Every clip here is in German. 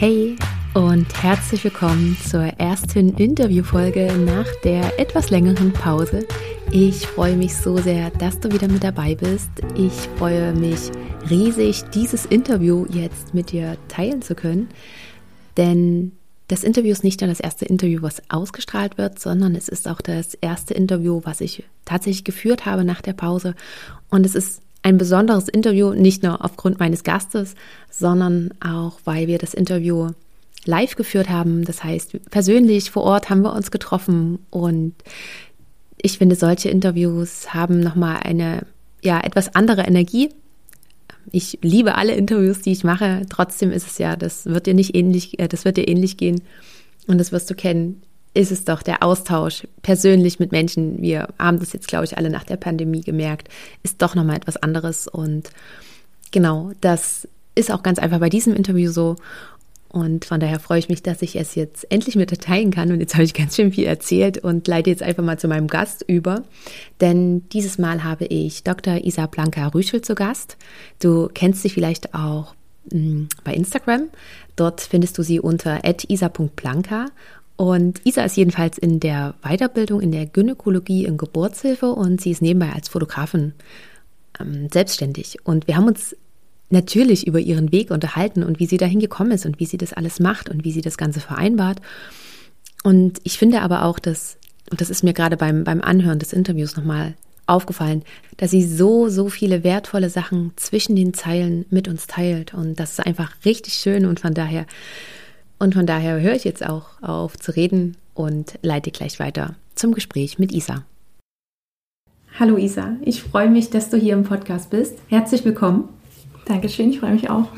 Hey und herzlich willkommen zur ersten Interviewfolge nach der etwas längeren Pause. Ich freue mich so sehr, dass du wieder mit dabei bist. Ich freue mich riesig, dieses Interview jetzt mit dir teilen zu können, denn das Interview ist nicht nur das erste Interview, was ausgestrahlt wird, sondern es ist auch das erste Interview, was ich tatsächlich geführt habe nach der Pause. Und es ist ein besonderes Interview, nicht nur aufgrund meines Gastes, sondern auch, weil wir das Interview live geführt haben. Das heißt, persönlich vor Ort haben wir uns getroffen und ich finde, solche Interviews haben nochmal eine, ja, etwas andere Energie. Ich liebe alle Interviews, die ich mache. Trotzdem ist es ja, das wird dir nicht ähnlich, äh, das wird dir ähnlich gehen und das wirst du kennen ist es doch der Austausch persönlich mit Menschen. Wir haben das jetzt, glaube ich, alle nach der Pandemie gemerkt, ist doch nochmal etwas anderes. Und genau, das ist auch ganz einfach bei diesem Interview so. Und von daher freue ich mich, dass ich es jetzt endlich mit teilen kann. Und jetzt habe ich ganz schön viel erzählt und leite jetzt einfach mal zu meinem Gast über. Denn dieses Mal habe ich Dr. Isa Blanca Rüschel zu Gast. Du kennst sie vielleicht auch hm, bei Instagram. Dort findest du sie unter isa.blanca und Isa ist jedenfalls in der Weiterbildung in der Gynäkologie in Geburtshilfe und sie ist nebenbei als Fotografin ähm, selbstständig. Und wir haben uns natürlich über ihren Weg unterhalten und wie sie dahin gekommen ist und wie sie das alles macht und wie sie das Ganze vereinbart. Und ich finde aber auch, dass, und das ist mir gerade beim, beim Anhören des Interviews nochmal aufgefallen, dass sie so, so viele wertvolle Sachen zwischen den Zeilen mit uns teilt. Und das ist einfach richtig schön und von daher und von daher höre ich jetzt auch auf zu reden und leite gleich weiter zum Gespräch mit Isa. Hallo Isa, ich freue mich, dass du hier im Podcast bist. Herzlich willkommen. Dankeschön, ich freue mich auch.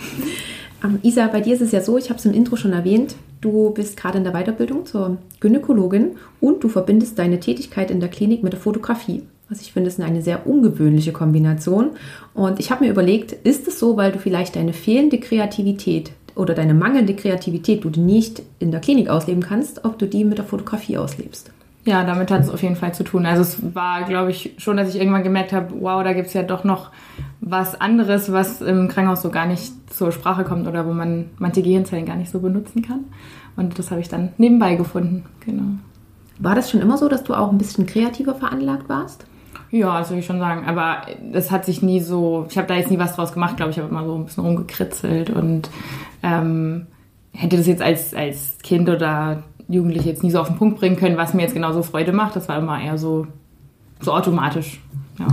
Ähm, Isa, bei dir ist es ja so, ich habe es im Intro schon erwähnt, du bist gerade in der Weiterbildung zur Gynäkologin und du verbindest deine Tätigkeit in der Klinik mit der Fotografie. Was ich finde, ist eine sehr ungewöhnliche Kombination. Und ich habe mir überlegt, ist es so, weil du vielleicht deine fehlende Kreativität oder deine mangelnde Kreativität, du die nicht in der Klinik ausleben kannst, ob du die mit der Fotografie auslebst. Ja, damit hat es auf jeden Fall zu tun. Also es war, glaube ich, schon, dass ich irgendwann gemerkt habe, wow, da gibt es ja doch noch was anderes, was im Krankenhaus so gar nicht zur Sprache kommt oder wo man manche Gehirnzellen gar nicht so benutzen kann. Und das habe ich dann nebenbei gefunden, genau. War das schon immer so, dass du auch ein bisschen kreativer veranlagt warst? Ja, das würde ich schon sagen. Aber das hat sich nie so, ich habe da jetzt nie was draus gemacht, glaube ich. Ich habe immer so ein bisschen rumgekritzelt und ähm, hätte das jetzt als, als Kind oder Jugendliche jetzt nie so auf den Punkt bringen können, was mir jetzt genauso Freude macht. Das war immer eher so, so automatisch. Ja.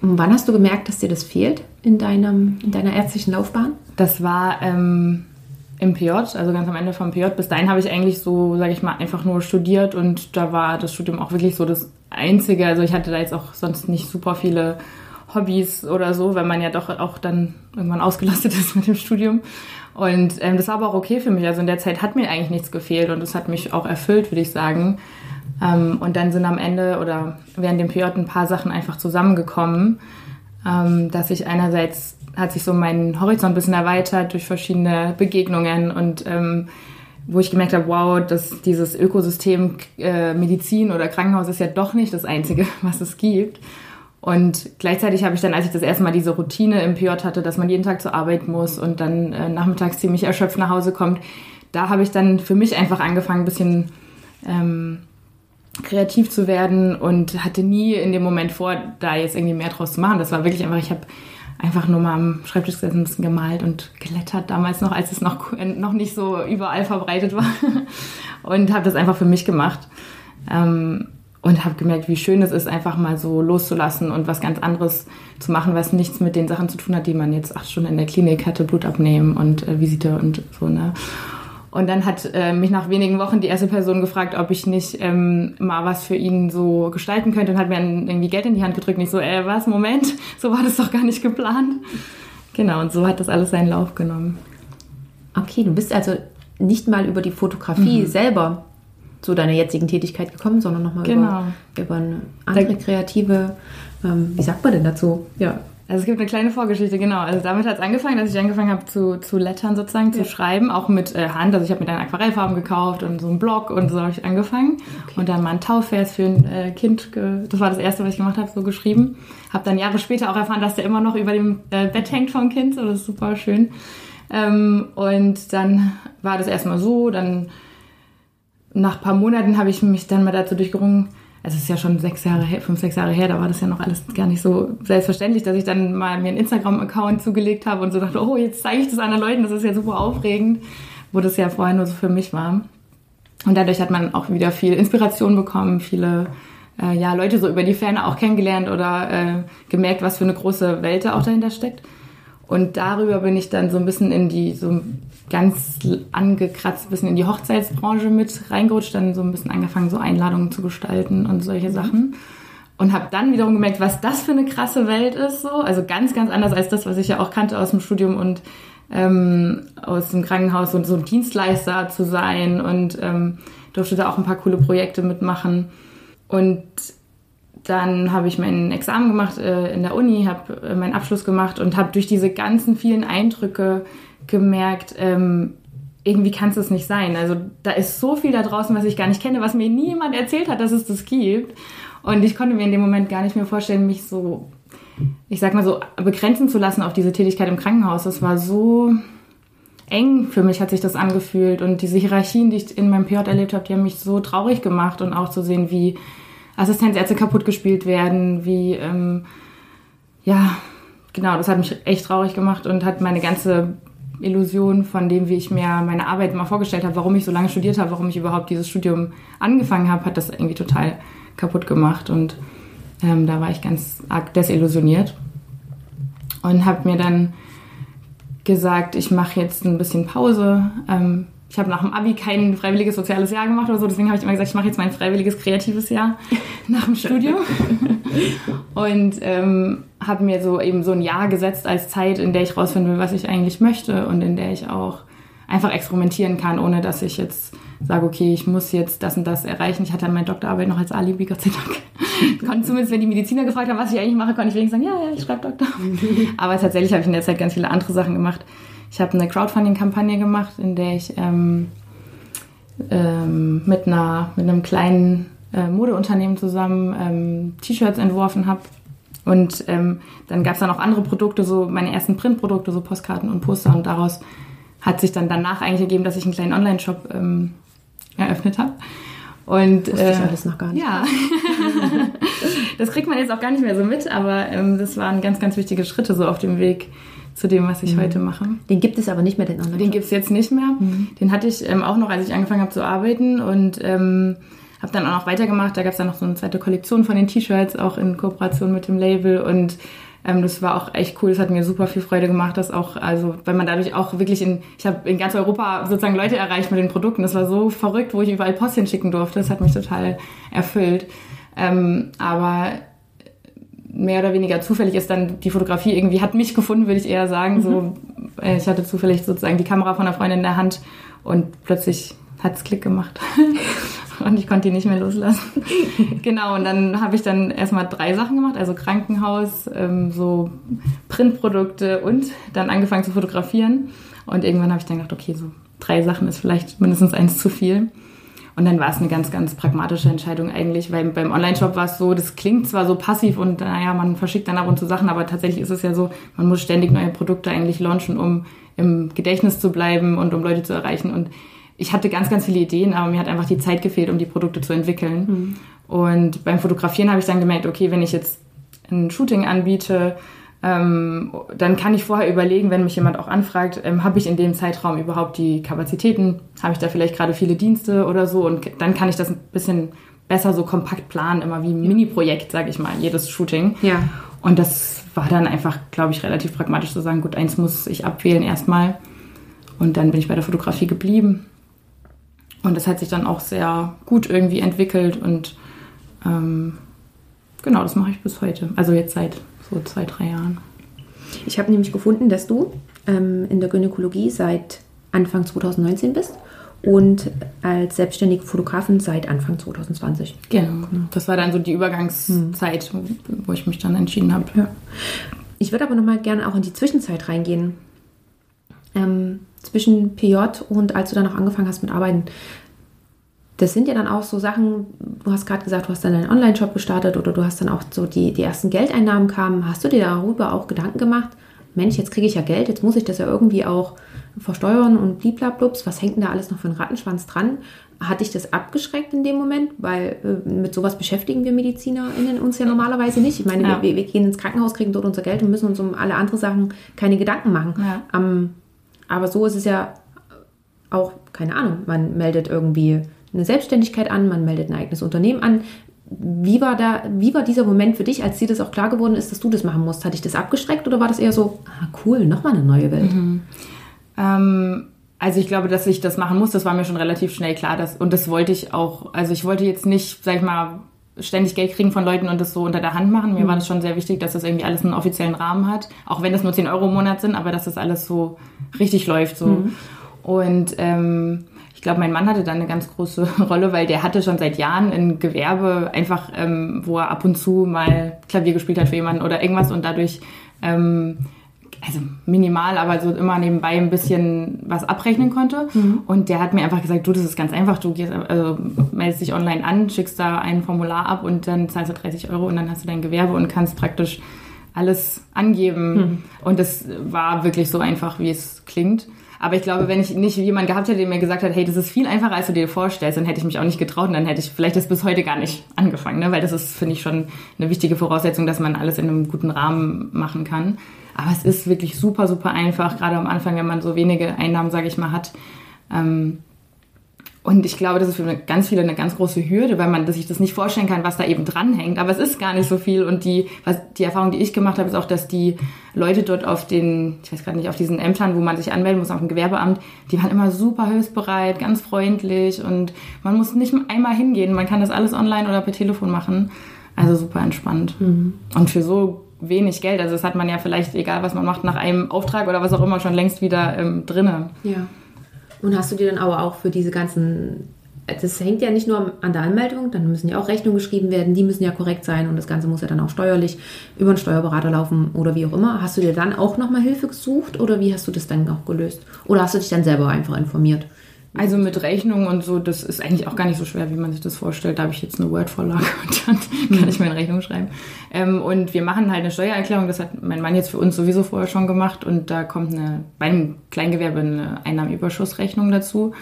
Und wann hast du gemerkt, dass dir das fehlt in, deinem, in deiner ärztlichen Laufbahn? Das war ähm, im PJ, also ganz am Ende vom PJ. Bis dahin habe ich eigentlich so, sage ich mal, einfach nur studiert und da war das Studium auch wirklich so das Einzige. Also ich hatte da jetzt auch sonst nicht super viele Hobbys oder so, weil man ja doch auch dann irgendwann ausgelastet ist mit dem Studium. Und ähm, das war aber auch okay für mich. Also in der Zeit hat mir eigentlich nichts gefehlt und das hat mich auch erfüllt, würde ich sagen. Ähm, und dann sind am Ende oder während dem PJ ein paar Sachen einfach zusammengekommen, ähm, dass ich einerseits hat sich so mein Horizont ein bisschen erweitert durch verschiedene Begegnungen und ähm, wo ich gemerkt habe, wow, dass dieses Ökosystem äh, Medizin oder Krankenhaus ist ja doch nicht das Einzige, was es gibt. Und gleichzeitig habe ich dann, als ich das erste Mal diese Routine im PJ hatte, dass man jeden Tag zur Arbeit muss und dann äh, nachmittags ziemlich erschöpft nach Hause kommt, da habe ich dann für mich einfach angefangen, ein bisschen ähm, kreativ zu werden und hatte nie in dem Moment vor, da jetzt irgendwie mehr draus zu machen. Das war wirklich einfach, ich habe einfach nur mal am Schreibtisch gesessen, ein bisschen gemalt und gelettert damals noch, als es noch, noch nicht so überall verbreitet war. und habe das einfach für mich gemacht. Ähm, und habe gemerkt, wie schön es ist, einfach mal so loszulassen und was ganz anderes zu machen, was nichts mit den Sachen zu tun hat, die man jetzt acht Stunden in der Klinik hatte, Blut abnehmen und äh, Visite und so. Ne? Und dann hat äh, mich nach wenigen Wochen die erste Person gefragt, ob ich nicht ähm, mal was für ihn so gestalten könnte und hat mir dann irgendwie Geld in die Hand gedrückt. Und ich so, äh, was, Moment, so war das doch gar nicht geplant. Genau, und so hat das alles seinen Lauf genommen. Okay, du bist also nicht mal über die Fotografie mhm. selber zu deiner jetzigen Tätigkeit gekommen, sondern nochmal genau. über, über eine andere kreative, ähm, wie sagt man denn dazu? Ja, also es gibt eine kleine Vorgeschichte, genau. Also damit hat es angefangen, dass ich angefangen habe zu, zu lettern sozusagen, ja. zu schreiben, auch mit äh, Hand. Also ich habe mir dann Aquarellfarben gekauft und so einen Blog und so habe ich angefangen. Okay. Und dann mal ein Taufvers für ein äh, Kind, das war das erste, was ich gemacht habe, so geschrieben. Habe dann Jahre später auch erfahren, dass der immer noch über dem äh, Bett hängt vom Kind, so das ist super schön. Ähm, und dann war das erstmal so, dann nach ein paar Monaten habe ich mich dann mal dazu durchgerungen, also es ist ja schon sechs Jahre her, fünf, sechs Jahre her, da war das ja noch alles gar nicht so selbstverständlich, dass ich dann mal mir einen Instagram-Account zugelegt habe und so dachte, oh, jetzt zeige ich das anderen Leuten, das ist ja super aufregend, wo das ja vorher nur so für mich war. Und dadurch hat man auch wieder viel Inspiration bekommen, viele äh, ja, Leute so über die Ferne auch kennengelernt oder äh, gemerkt, was für eine große Welt da auch dahinter steckt. Und darüber bin ich dann so ein bisschen in die so ganz angekratzt ein bisschen in die Hochzeitsbranche mit reingerutscht, dann so ein bisschen angefangen, so Einladungen zu gestalten und solche Sachen. Und habe dann wiederum gemerkt, was das für eine krasse Welt ist. So. Also ganz, ganz anders als das, was ich ja auch kannte aus dem Studium und ähm, aus dem Krankenhaus und so ein Dienstleister zu sein und ähm, durfte da auch ein paar coole Projekte mitmachen. Und dann habe ich mein Examen gemacht äh, in der Uni, habe äh, meinen Abschluss gemacht und habe durch diese ganzen vielen Eindrücke gemerkt, ähm, irgendwie kann es das nicht sein. Also da ist so viel da draußen, was ich gar nicht kenne, was mir niemand erzählt hat, dass es das gibt. Und ich konnte mir in dem Moment gar nicht mehr vorstellen, mich so, ich sag mal so, begrenzen zu lassen auf diese Tätigkeit im Krankenhaus. Das war so eng für mich, hat sich das angefühlt. Und diese Hierarchien, die ich in meinem PJ erlebt habe, die haben mich so traurig gemacht und auch zu sehen, wie Assistenzärzte kaputt gespielt werden, wie, ähm, ja, genau, das hat mich echt traurig gemacht und hat meine ganze Illusion von dem, wie ich mir meine Arbeit mal vorgestellt habe, warum ich so lange studiert habe, warum ich überhaupt dieses Studium angefangen habe, hat das irgendwie total kaputt gemacht. Und ähm, da war ich ganz arg desillusioniert und habe mir dann gesagt, ich mache jetzt ein bisschen Pause. Ähm, ich habe nach dem Abi kein freiwilliges soziales Jahr gemacht oder so, deswegen habe ich immer gesagt, ich mache jetzt mein freiwilliges kreatives Jahr nach dem Studium. und ähm, habe mir so eben so ein Jahr gesetzt als Zeit, in der ich rausfinden will, was ich eigentlich möchte und in der ich auch einfach experimentieren kann, ohne dass ich jetzt sage, okay, ich muss jetzt das und das erreichen. Ich hatte meine Doktorarbeit noch als Alibi, Gott sei Dank. konnte zumindest, wenn die Mediziner gefragt haben, was ich eigentlich mache, konnte ich wenigstens sagen, ja, ja, ich schreibe Doktor. Aber tatsächlich habe ich in der Zeit ganz viele andere Sachen gemacht. Ich habe eine Crowdfunding-Kampagne gemacht, in der ich ähm, ähm, mit, einer, mit einem kleinen äh, Modeunternehmen zusammen ähm, T-Shirts entworfen habe. Und ähm, dann gab es dann auch andere Produkte, so meine ersten Printprodukte, so Postkarten und Poster. Und daraus hat sich dann danach eigentlich ergeben, dass ich einen kleinen Online-Shop ähm, eröffnet habe. Und Wusste äh, ich alles noch gar nicht. Ja, das kriegt man jetzt auch gar nicht mehr so mit, aber ähm, das waren ganz, ganz wichtige Schritte so auf dem Weg zu dem, was ich mhm. heute mache. Den gibt es aber nicht mehr, den anderen. Den gibt es jetzt nicht mehr. Mhm. Den hatte ich ähm, auch noch, als ich angefangen habe zu arbeiten und ähm, habe dann auch noch weitergemacht. Da gab es dann noch so eine zweite Kollektion von den T-Shirts, auch in Kooperation mit dem Label und ähm, das war auch echt cool. Das hat mir super viel Freude gemacht, dass auch, also, weil man dadurch auch wirklich in, ich habe in ganz Europa sozusagen Leute erreicht mit den Produkten. Das war so verrückt, wo ich überall Post hinschicken durfte. Das hat mich total erfüllt. Ähm, aber mehr oder weniger zufällig ist dann die Fotografie irgendwie, hat mich gefunden, würde ich eher sagen. Mhm. So, äh, ich hatte zufällig sozusagen die Kamera von einer Freundin in der Hand und plötzlich hat es Klick gemacht. und ich konnte die nicht mehr loslassen. genau, und dann habe ich dann erstmal drei Sachen gemacht, also Krankenhaus, ähm, so Printprodukte und dann angefangen zu fotografieren. Und irgendwann habe ich dann gedacht, okay, so drei Sachen ist vielleicht mindestens eins zu viel. Und dann war es eine ganz, ganz pragmatische Entscheidung eigentlich, weil beim Online-Shop war es so, das klingt zwar so passiv und naja, man verschickt dann ab und zu Sachen, aber tatsächlich ist es ja so, man muss ständig neue Produkte eigentlich launchen, um im Gedächtnis zu bleiben und um Leute zu erreichen. Und ich hatte ganz, ganz viele Ideen, aber mir hat einfach die Zeit gefehlt, um die Produkte zu entwickeln. Mhm. Und beim Fotografieren habe ich dann gemerkt, okay, wenn ich jetzt ein Shooting anbiete, ähm, dann kann ich vorher überlegen, wenn mich jemand auch anfragt, ähm, habe ich in dem Zeitraum überhaupt die Kapazitäten? Habe ich da vielleicht gerade viele Dienste oder so? Und dann kann ich das ein bisschen besser so kompakt planen, immer wie ein Mini-Projekt, sage ich mal, jedes Shooting. Ja. Und das war dann einfach, glaube ich, relativ pragmatisch zu sagen, gut, eins muss ich abwählen erstmal. Und dann bin ich bei der Fotografie geblieben. Und das hat sich dann auch sehr gut irgendwie entwickelt und ähm, genau, das mache ich bis heute. Also jetzt seit so zwei, drei Jahren. Ich habe nämlich gefunden, dass du ähm, in der Gynäkologie seit Anfang 2019 bist und als selbstständige Fotografin seit Anfang 2020. Genau. Das war dann so die Übergangszeit, wo ich mich dann entschieden habe. Ja. Ich würde aber noch mal gerne auch in die Zwischenzeit reingehen. Ähm, zwischen PJ und als du dann auch angefangen hast mit Arbeiten. Das sind ja dann auch so Sachen, du hast gerade gesagt, du hast dann einen Online-Shop gestartet oder du hast dann auch so die, die ersten Geldeinnahmen kamen. Hast du dir darüber auch Gedanken gemacht? Mensch, jetzt kriege ich ja Geld, jetzt muss ich das ja irgendwie auch versteuern und bliblablups, was hängt denn da alles noch für einen Rattenschwanz dran? Hat dich das abgeschreckt in dem Moment? Weil äh, mit sowas beschäftigen wir MedizinerInnen uns ja normalerweise nicht. Ich meine, ja. wir, wir, gehen ins Krankenhaus, kriegen dort unser Geld und müssen uns um alle anderen Sachen keine Gedanken machen. Ja. Ähm, aber so ist es ja auch, keine Ahnung, man meldet irgendwie eine Selbstständigkeit an, man meldet ein eigenes Unternehmen an. Wie war, da, wie war dieser Moment für dich, als dir das auch klar geworden ist, dass du das machen musst? Hat dich das abgeschreckt oder war das eher so, ah, cool, nochmal eine neue Welt? Mhm. Ähm, also ich glaube, dass ich das machen muss, das war mir schon relativ schnell klar. Dass, und das wollte ich auch, also ich wollte jetzt nicht, sag ich mal, ständig Geld kriegen von Leuten und das so unter der Hand machen. Mir mhm. war das schon sehr wichtig, dass das irgendwie alles einen offiziellen Rahmen hat. Auch wenn das nur 10 Euro im Monat sind, aber dass das alles so richtig läuft. So. Mhm. Und ähm, glaube, mein Mann hatte da eine ganz große Rolle, weil der hatte schon seit Jahren ein Gewerbe, einfach ähm, wo er ab und zu mal Klavier gespielt hat für jemanden oder irgendwas und dadurch ähm, also minimal, aber so immer nebenbei ein bisschen was abrechnen konnte. Mhm. Und der hat mir einfach gesagt, du, das ist ganz einfach, du gehst, also meldest dich online an, schickst da ein Formular ab und dann zahlst du 30 Euro und dann hast du dein Gewerbe und kannst praktisch alles angeben. Mhm. Und das war wirklich so einfach, wie es klingt. Aber ich glaube, wenn ich nicht jemanden gehabt hätte, der mir gesagt hat, hey, das ist viel einfacher, als du dir vorstellst, dann hätte ich mich auch nicht getraut und dann hätte ich vielleicht das bis heute gar nicht angefangen, ne? weil das ist, finde ich, schon eine wichtige Voraussetzung, dass man alles in einem guten Rahmen machen kann. Aber es ist wirklich super, super einfach, gerade am Anfang, wenn man so wenige Einnahmen, sage ich mal, hat. Ähm, und ich glaube, das ist für ganz viele eine ganz große Hürde, weil man sich das nicht vorstellen kann, was da eben dranhängt. Aber es ist gar nicht so viel. Und die, was, die Erfahrung, die ich gemacht habe, ist auch, dass die Leute dort auf den, ich weiß gerade nicht, auf diesen Ämtern, wo man sich anmelden muss, auf dem Gewerbeamt, die waren immer super hilfsbereit, ganz freundlich und man muss nicht einmal hingehen. Man kann das alles online oder per Telefon machen. Also super entspannt. Mhm. Und für so wenig Geld. Also das hat man ja vielleicht, egal was man macht, nach einem Auftrag oder was auch immer schon längst wieder ähm, drinne. Ja. Und hast du dir dann aber auch für diese ganzen, das hängt ja nicht nur an der Anmeldung, dann müssen ja auch Rechnungen geschrieben werden, die müssen ja korrekt sein und das Ganze muss ja dann auch steuerlich über einen Steuerberater laufen oder wie auch immer. Hast du dir dann auch nochmal Hilfe gesucht oder wie hast du das dann auch gelöst? Oder hast du dich dann selber einfach informiert? Also mit Rechnungen und so, das ist eigentlich auch gar nicht so schwer, wie man sich das vorstellt. Da habe ich jetzt eine Word-Vorlage und dann kann ich meine Rechnung schreiben. Ähm, und wir machen halt eine Steuererklärung, das hat mein Mann jetzt für uns sowieso vorher schon gemacht und da kommt eine, beim Kleingewerbe eine Einnahmenüberschussrechnung dazu,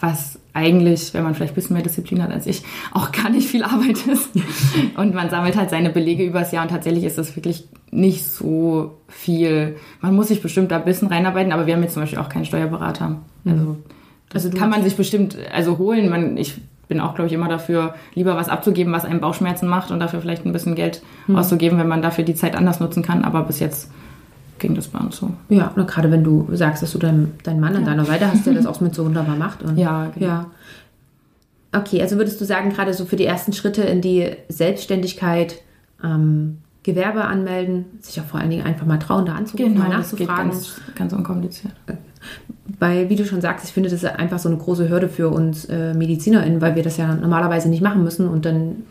was eigentlich, wenn man vielleicht ein bisschen mehr Disziplin hat als ich, auch gar nicht viel Arbeit ist. Und man sammelt halt seine Belege übers Jahr und tatsächlich ist das wirklich nicht so viel. Man muss sich bestimmt da ein bisschen reinarbeiten, aber wir haben jetzt zum Beispiel auch keinen Steuerberater. Also also kann man sich bestimmt also holen. Man, ich bin auch, glaube ich, immer dafür, lieber was abzugeben, was einem Bauchschmerzen macht und dafür vielleicht ein bisschen Geld hm. auszugeben, wenn man dafür die Zeit anders nutzen kann. Aber bis jetzt ging das bei uns so. Ja, und gerade wenn du sagst, dass du deinen dein Mann an deiner Seite hast, der das auch mit so wunderbar macht. Und, ja, genau. ja. Okay, also würdest du sagen, gerade so für die ersten Schritte in die Selbstständigkeit, ähm, Gewerbe anmelden, sich auch vor allen Dingen einfach mal trauen, da anzurufen, genau, mal nachzufragen. Das geht ganz, ganz unkompliziert. Weil, wie du schon sagst, ich finde das einfach so eine große Hürde für uns äh, MedizinerInnen, weil wir das ja normalerweise nicht machen müssen und dann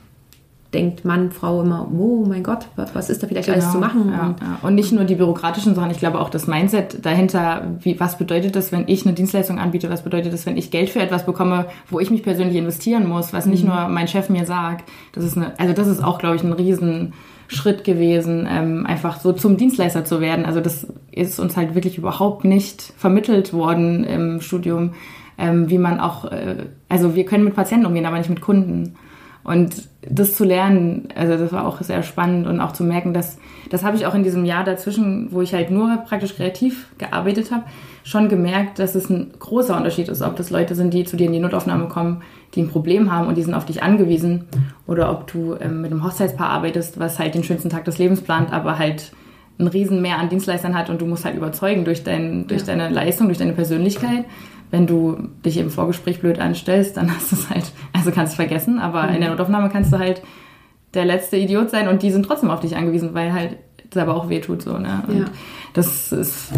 denkt Mann, Frau immer, oh mein Gott, was ist da vielleicht genau, alles zu machen? Ja, und, ja. und, nicht nur die bürokratischen Sachen, ich glaube auch das Mindset dahinter, wie, was bedeutet das, wenn ich eine Dienstleistung anbiete, was bedeutet das, wenn ich Geld für etwas bekomme, wo ich mich persönlich investieren muss, was nicht mhm. nur mein Chef mir sagt. Das ist eine, also das ist auch, glaube ich, ein riesen Schritt gewesen, ähm, einfach so zum Dienstleister zu werden. Also das ist uns halt wirklich überhaupt nicht vermittelt worden im Studium, ähm, wie man auch, äh, also wir können mit Patienten umgehen, aber nicht mit Kunden. Und das zu lernen, also das war auch sehr spannend und auch zu merken, dass das habe ich auch in diesem Jahr dazwischen, wo ich halt nur praktisch kreativ gearbeitet habe, schon gemerkt, dass es ein großer Unterschied ist, ob das Leute sind, die zu dir in die Notaufnahme kommen, die ein Problem haben und die sind auf dich angewiesen, oder ob du ähm, mit einem Hochzeitspaar arbeitest, was halt den schönsten Tag des Lebens plant, aber halt ein Riesenmeer an Dienstleistern hat und du musst halt überzeugen durch, dein, durch ja. deine Leistung, durch deine Persönlichkeit. Wenn du dich im Vorgespräch blöd anstellst, dann hast du es halt, also kannst du vergessen, aber mhm. in der Notaufnahme kannst du halt der letzte Idiot sein und die sind trotzdem auf dich angewiesen, weil halt es aber auch wehtut so, ne? Und ja. das ist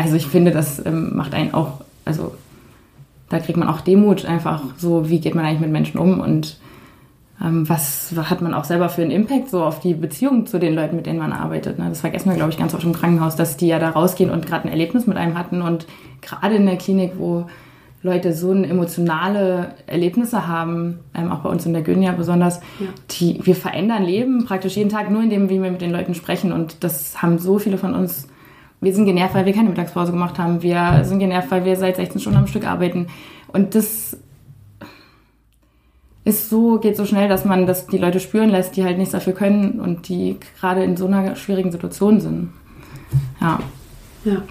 also ich finde, das ähm, macht einen auch, also da kriegt man auch Demut einfach so, wie geht man eigentlich mit Menschen um und ähm, was, was, hat man auch selber für einen Impact so auf die Beziehung zu den Leuten, mit denen man arbeitet. Ne? Das vergessen wir, glaube ich, ganz oft im Krankenhaus, dass die ja da rausgehen und gerade ein Erlebnis mit einem hatten und gerade in der Klinik, wo Leute so emotionale Erlebnisse haben, ähm, auch bei uns in der Gönja besonders, ja. die, wir verändern Leben praktisch jeden Tag nur indem, wie wir mit den Leuten sprechen und das haben so viele von uns wir sind genervt, weil wir keine Mittagspause gemacht haben. Wir sind genervt, weil wir seit 16 Stunden am Stück arbeiten. Und das ist so, geht so schnell, dass man das die Leute spüren lässt, die halt nichts dafür können und die gerade in so einer schwierigen Situation sind. Ja. Ja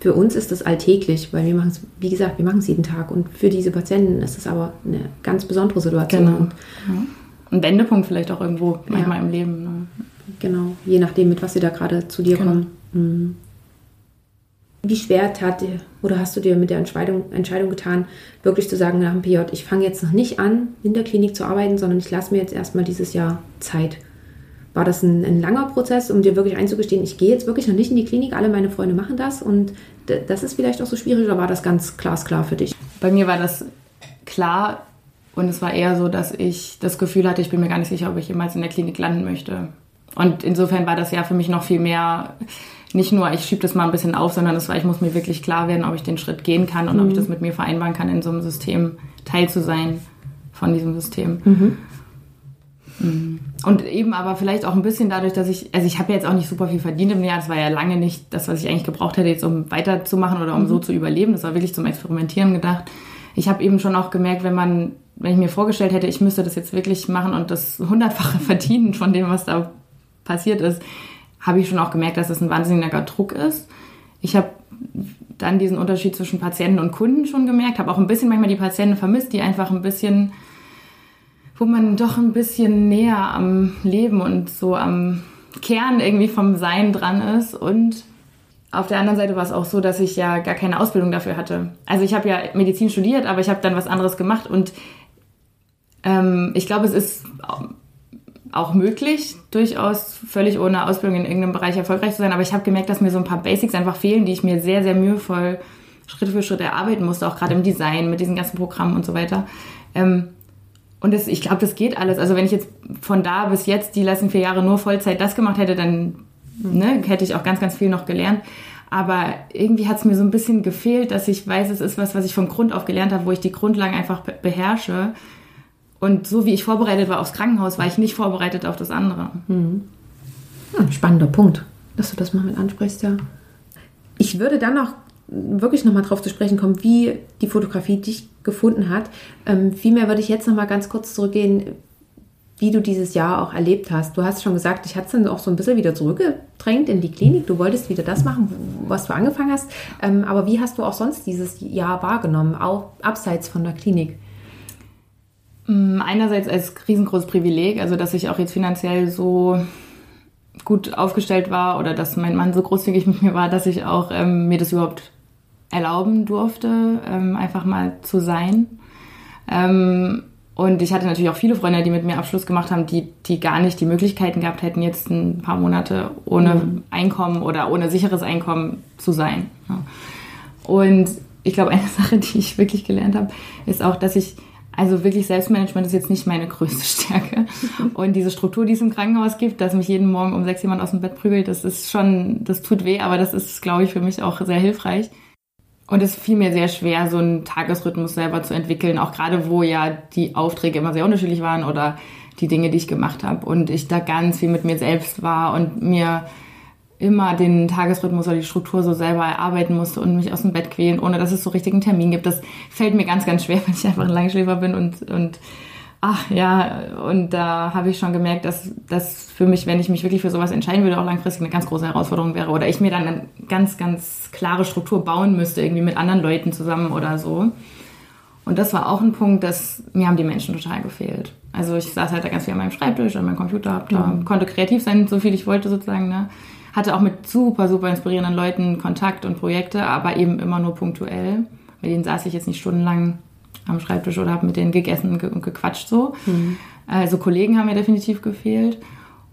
für uns ist das alltäglich, weil wir machen es, wie gesagt, wir machen es jeden Tag. Und für diese Patienten ist es aber eine ganz besondere Situation. Genau. Ja. Ein Wendepunkt vielleicht auch irgendwo manchmal ja. im Leben. Ne? Genau, je nachdem, mit was sie da gerade zu dir genau. kommen. Mhm. Wie schwer tat dir oder hast du dir mit der Entscheidung, Entscheidung getan, wirklich zu sagen nach dem PJ, ich fange jetzt noch nicht an, in der Klinik zu arbeiten, sondern ich lasse mir jetzt erstmal dieses Jahr Zeit? war das ein, ein, langer Prozess, um dir wirklich einzugestehen, ich gehe jetzt wirklich noch nicht in die Klinik, alle meine Freunde machen das und das ist vielleicht auch so schwierig oder war das ganz glasklar für dich? Bei mir war das klar und es war eher so, dass ich das Gefühl hatte, ich bin mir gar nicht sicher, ob ich jemals in der Klinik landen möchte. Und insofern war das ja für mich noch viel mehr, nicht nur ich schiebe das mal ein bisschen auf, sondern es war, ich muss mir wirklich klar werden, ob ich den Schritt gehen kann und mhm. ob ich mhm. das mit mir vereinbaren kann, in so einem System Teil zu sein von diesem System. Mhm. Mhm. Und eben aber vielleicht auch ein bisschen dadurch, dass ich, also ich habe ja jetzt auch nicht super viel verdient im Jahr, das war ja lange nicht das, was ich eigentlich gebraucht hätte, jetzt um weiterzumachen oder um mhm. so zu überleben. Das war wirklich zum Experimentieren gedacht. Ich habe eben schon auch gemerkt, wenn man, wenn ich mir vorgestellt hätte, ich müsste das jetzt wirklich machen und das hundertfache verdienen von dem, was da passiert ist, habe ich schon auch gemerkt, dass das ein wahnsinniger Druck ist. Ich habe dann diesen Unterschied zwischen Patienten und Kunden schon gemerkt, habe auch ein bisschen manchmal die Patienten vermisst, die einfach ein bisschen wo man doch ein bisschen näher am Leben und so am Kern irgendwie vom Sein dran ist. Und auf der anderen Seite war es auch so, dass ich ja gar keine Ausbildung dafür hatte. Also ich habe ja Medizin studiert, aber ich habe dann was anderes gemacht und ähm, ich glaube, es ist auch möglich, durchaus völlig ohne Ausbildung in irgendeinem Bereich erfolgreich zu sein. Aber ich habe gemerkt, dass mir so ein paar Basics einfach fehlen, die ich mir sehr, sehr mühevoll Schritt für Schritt erarbeiten musste, auch gerade im Design mit diesen ganzen Programmen und so weiter. Ähm, und das, ich glaube, das geht alles. Also wenn ich jetzt von da bis jetzt die letzten vier Jahre nur Vollzeit das gemacht hätte, dann ne, hätte ich auch ganz, ganz viel noch gelernt. Aber irgendwie hat es mir so ein bisschen gefehlt, dass ich weiß, es ist was, was ich von Grund auf gelernt habe, wo ich die Grundlagen einfach beherrsche. Und so wie ich vorbereitet war aufs Krankenhaus, war ich nicht vorbereitet auf das andere. Mhm. Ja, spannender Punkt, dass du das mal mit ansprichst, ja. Ich würde dann noch wirklich nochmal drauf zu sprechen kommen, wie die Fotografie dich gefunden hat. Ähm, vielmehr würde ich jetzt nochmal ganz kurz zurückgehen, wie du dieses Jahr auch erlebt hast. Du hast schon gesagt, ich hatte es dann auch so ein bisschen wieder zurückgedrängt in die Klinik. Du wolltest wieder das machen, was du angefangen hast. Ähm, aber wie hast du auch sonst dieses Jahr wahrgenommen, auch abseits von der Klinik? Mm, einerseits als riesengroßes Privileg, also dass ich auch jetzt finanziell so gut aufgestellt war oder dass mein Mann so großzügig mit mir war, dass ich auch ähm, mir das überhaupt erlauben durfte, ähm, einfach mal zu sein. Ähm, und ich hatte natürlich auch viele Freunde, die mit mir Abschluss gemacht haben, die, die gar nicht die Möglichkeiten gehabt hätten, jetzt ein paar Monate ohne mhm. Einkommen oder ohne sicheres Einkommen zu sein. Ja. Und ich glaube, eine Sache, die ich wirklich gelernt habe, ist auch, dass ich, also wirklich Selbstmanagement ist jetzt nicht meine größte Stärke. Und diese Struktur, die es im Krankenhaus gibt, dass mich jeden Morgen um sechs jemand aus dem Bett prügelt, das ist schon, das tut weh, aber das ist, glaube ich, für mich auch sehr hilfreich. Und es fiel mir sehr schwer, so einen Tagesrhythmus selber zu entwickeln, auch gerade wo ja die Aufträge immer sehr unterschiedlich waren oder die Dinge, die ich gemacht habe. Und ich da ganz viel mit mir selbst war und mir immer den Tagesrhythmus oder die Struktur so selber erarbeiten musste und mich aus dem Bett quälen, ohne dass es so richtig einen Termin gibt. Das fällt mir ganz, ganz schwer, weil ich einfach ein Langschläfer bin und, und ach ja, und da habe ich schon gemerkt, dass das für mich, wenn ich mich wirklich für sowas entscheiden würde, auch langfristig eine ganz große Herausforderung wäre. Oder ich mir dann eine ganz, ganz klare Struktur bauen müsste, irgendwie mit anderen Leuten zusammen oder so. Und das war auch ein Punkt, dass mir haben die Menschen total gefehlt. Also ich saß halt da ganz viel an meinem Schreibtisch, an meinem Computer, hab da, mhm. konnte kreativ sein, so viel ich wollte sozusagen. Ne? Hatte auch mit super, super inspirierenden Leuten Kontakt und Projekte, aber eben immer nur punktuell. Mit denen saß ich jetzt nicht stundenlang am Schreibtisch oder habe mit denen gegessen und gequatscht so. Mhm. Also Kollegen haben mir definitiv gefehlt.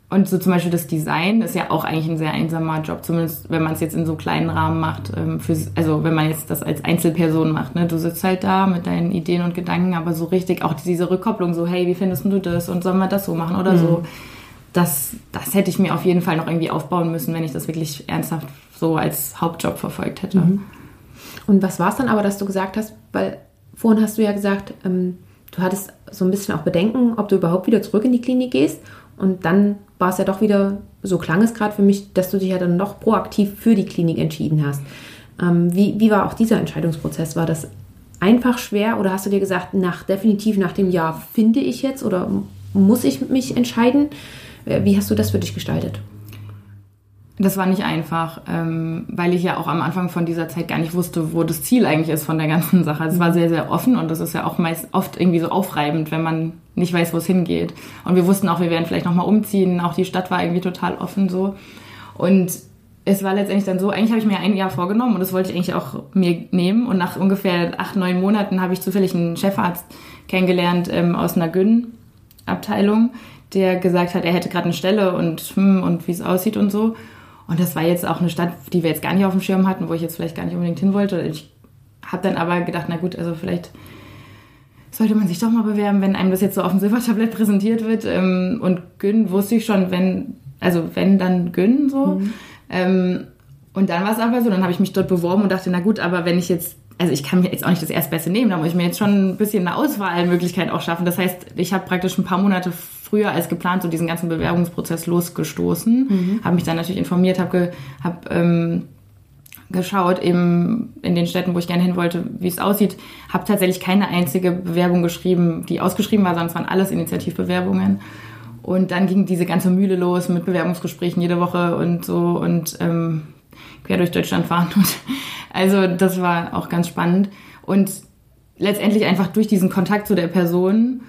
und so zum Beispiel das Design ist ja auch eigentlich ein sehr einsamer Job, zumindest wenn man es jetzt in so kleinen Rahmen macht. Ähm, für, also wenn man jetzt das als Einzelperson macht. Ne? Du sitzt halt da mit deinen Ideen und Gedanken, aber so richtig auch diese Rückkopplung, so hey, wie findest du das und sollen wir das so machen oder mhm. so. Das, das hätte ich mir auf jeden Fall noch irgendwie aufbauen müssen, wenn ich das wirklich ernsthaft so als Hauptjob verfolgt hätte. Mhm. Und was war es dann aber, dass du gesagt hast, weil vorhin hast du ja gesagt, ähm, du hattest so ein bisschen auch Bedenken, ob du überhaupt wieder zurück in die Klinik gehst. Und dann war es ja doch wieder, so klang es gerade für mich, dass du dich ja dann noch proaktiv für die Klinik entschieden hast. Ähm, wie, wie war auch dieser Entscheidungsprozess? War das einfach schwer oder hast du dir gesagt, nach definitiv nach dem Jahr finde ich jetzt oder muss ich mich entscheiden? Wie hast du das für dich gestaltet? Das war nicht einfach, ähm, weil ich ja auch am Anfang von dieser Zeit gar nicht wusste, wo das Ziel eigentlich ist von der ganzen Sache. Es war sehr, sehr offen und das ist ja auch meist oft irgendwie so aufreibend, wenn man nicht weiß, wo es hingeht. Und wir wussten auch, wir werden vielleicht nochmal umziehen. Auch die Stadt war irgendwie total offen so. Und es war letztendlich dann so, eigentlich habe ich mir ein Jahr vorgenommen und das wollte ich eigentlich auch mir nehmen. Und nach ungefähr acht, neun Monaten habe ich zufällig einen Chefarzt kennengelernt ähm, aus einer Gyn-Abteilung, der gesagt hat, er hätte gerade eine Stelle und, hm, und wie es aussieht und so. Und das war jetzt auch eine Stadt, die wir jetzt gar nicht auf dem Schirm hatten, wo ich jetzt vielleicht gar nicht unbedingt hin wollte. Ich habe dann aber gedacht, na gut, also vielleicht sollte man sich doch mal bewerben, wenn einem das jetzt so auf dem Silbertablett präsentiert wird. Ähm, und Gün wusste ich schon, wenn, also wenn, dann Gün so. Mhm. Ähm, und dann war es aber so, dann habe ich mich dort beworben und dachte, na gut, aber wenn ich jetzt, also ich kann mir jetzt auch nicht das Erstbeste nehmen, da muss ich mir jetzt schon ein bisschen eine Auswahlmöglichkeit auch schaffen. Das heißt, ich habe praktisch ein paar Monate früher als geplant so diesen ganzen Bewerbungsprozess losgestoßen. Mhm. Habe mich dann natürlich informiert, habe ge, hab, ähm, geschaut, eben in den Städten, wo ich gerne hin wollte, wie es aussieht. Habe tatsächlich keine einzige Bewerbung geschrieben, die ausgeschrieben war, sondern es waren alles Initiativbewerbungen. Und dann ging diese ganze Mühle los mit Bewerbungsgesprächen jede Woche und so und ähm, quer durch Deutschland fahren. Und also das war auch ganz spannend. Und letztendlich einfach durch diesen Kontakt zu der Person